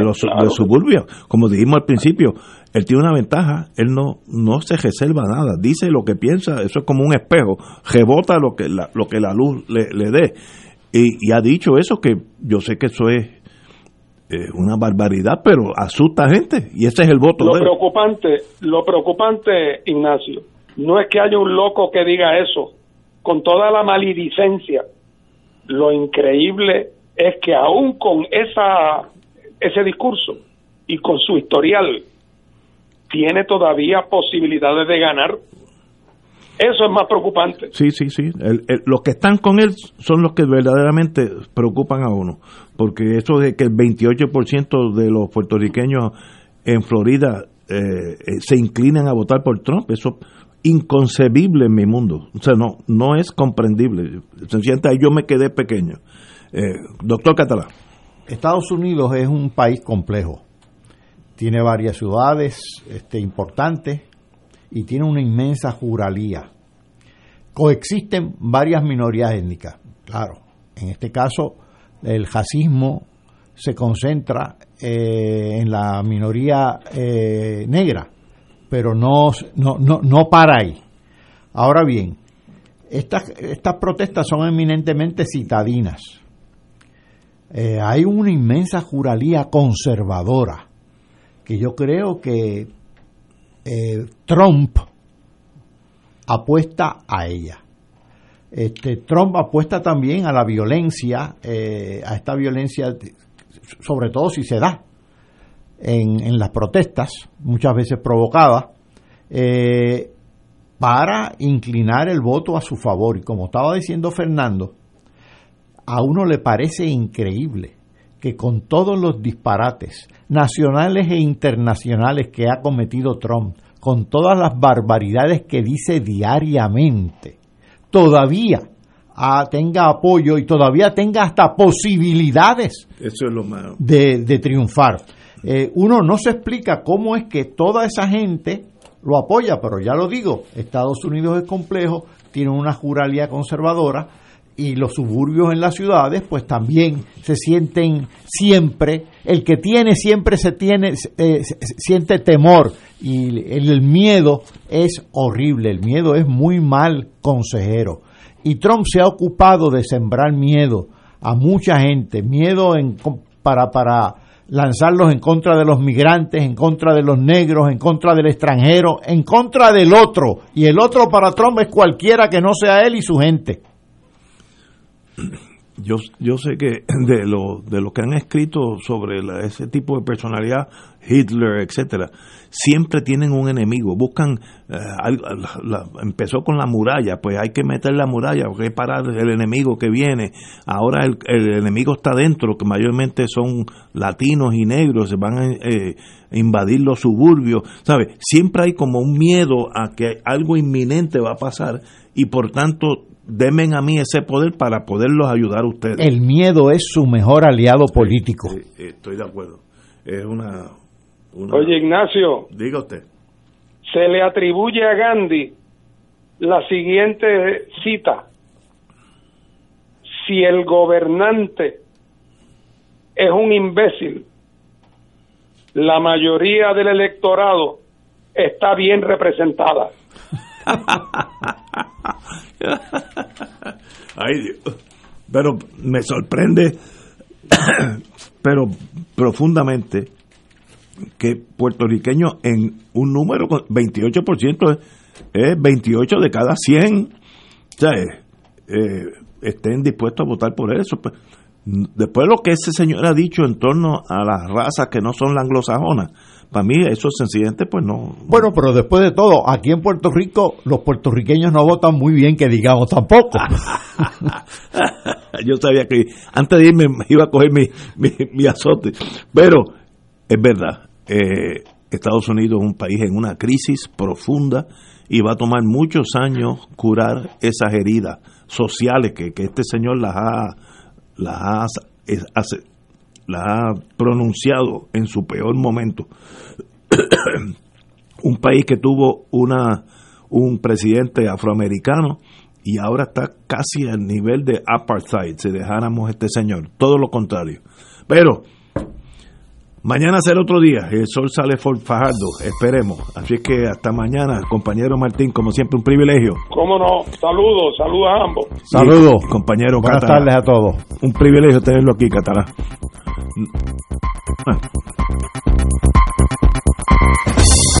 Speaker 1: los, suburbios. Como dijimos al principio, él tiene una ventaja, él no, no se reserva nada, dice lo que piensa, eso es como un espejo, rebota lo que la, lo que la luz le, dé. Y, ha dicho eso, que yo sé que eso es eh, una barbaridad, pero asusta a gente, y ese es el voto
Speaker 2: lo Preocupante, lo preocupante, Ignacio, no es que haya un loco que diga eso, con toda la maledicencia. Lo increíble es que aún con esa ese discurso y con su historial tiene todavía posibilidades de ganar. Eso es más preocupante.
Speaker 1: Sí, sí, sí. los que están con él son los que verdaderamente preocupan a uno. Porque eso de que el 28% de los puertorriqueños en Florida eh, eh, se inclinan a votar por Trump, eso es inconcebible en mi mundo. O sea, no, no es comprendible. Sencillamente yo me quedé pequeño. Eh, doctor Catalán.
Speaker 3: Estados Unidos es un país complejo. Tiene varias ciudades este, importantes y tiene una inmensa juralía. Coexisten varias minorías étnicas. Claro, en este caso el racismo se concentra eh, en la minoría eh, negra, pero no, no, no, no para ahí. Ahora bien, estas, estas protestas son eminentemente citadinas eh, hay una inmensa juralía conservadora que yo creo que eh, Trump apuesta a ella. Este, Trump apuesta también a la violencia, eh, a esta violencia, sobre todo si se da en, en las protestas, muchas veces provocadas, para inclinar el voto a su favor. Y como estaba diciendo Fernando, a uno le parece increíble que con todos los disparates nacionales e internacionales que ha cometido Trump, con todas las barbaridades que dice diariamente, todavía ah, tenga apoyo y todavía tenga hasta posibilidades De, triunfar. Eh, uno no se explica cómo es que toda esa gente lo apoya, pero ya lo digo, Estados Unidos es complejo, tiene una juralía conservadora, y los suburbios en las ciudades pues también se sienten siempre el que tiene siempre se tiene eh, siente temor y el, miedo es horrible el miedo es muy mal consejero. Y Trump se ha ocupado de sembrar miedo a mucha gente miedo en, para para lanzarlos en contra de los migrantes, en contra de los negros, en contra del extranjero, en contra del otro. Y el otro para Trump es cualquiera que no sea él y su gente
Speaker 1: yo, yo sé que de lo, de lo que han escrito sobre ese tipo de personalidad, Hitler, etcétera, siempre tienen un enemigo, buscan, eh, empezó con la muralla, pues hay que meter la muralla, hay que parar el enemigo que viene, ahora el, enemigo está dentro, que mayormente son latinos y negros, se van a eh, invadir los suburbios, ¿sabes? Siempre hay como un miedo a que algo inminente va a pasar y por tanto denme a mí ese poder para poderlos ayudar a ustedes.
Speaker 3: El miedo es su mejor aliado político.
Speaker 1: estoy de acuerdo. Es una,
Speaker 2: Oye, Ignacio.
Speaker 1: Diga usted.
Speaker 2: Se le atribuye a Gandhi la siguiente cita. Si el gobernante es un imbécil, la mayoría del electorado está bien representada.
Speaker 1: Ay, Dios. Pero me sorprende, pero profundamente, que puertorriqueños en un número, 28% es 28 de cada 100, eh, estén dispuestos a votar por eso. Pues, después de lo que ese señor ha dicho en torno a las razas que no son la anglosajonas, para mí eso sencillamente pues no.
Speaker 3: Bueno, pero después de todo, aquí en Puerto Rico los puertorriqueños no votan muy bien, que digamos tampoco.
Speaker 1: Yo sabía que antes de irme iba a coger mi, mi, azote. Pero es verdad, eh, Estados Unidos es un país en una crisis profunda y va a tomar muchos años curar esas heridas sociales que, que este señor las ha, las ha la ha pronunciado en su peor momento. un país que tuvo una un presidente afroamericano y ahora está casi al nivel de apartheid si dejáramos este señor, todo lo contrario. Pero Mañana será otro día, el sol sale por Fajardo, esperemos. Así es que hasta mañana, compañero Martín, como siempre, un privilegio.
Speaker 2: Cómo no, saludos, saludos a ambos.
Speaker 1: Saludos, compañero
Speaker 3: Buenas tardes a todos.
Speaker 1: Un privilegio tenerlo aquí, 嗯，嗯。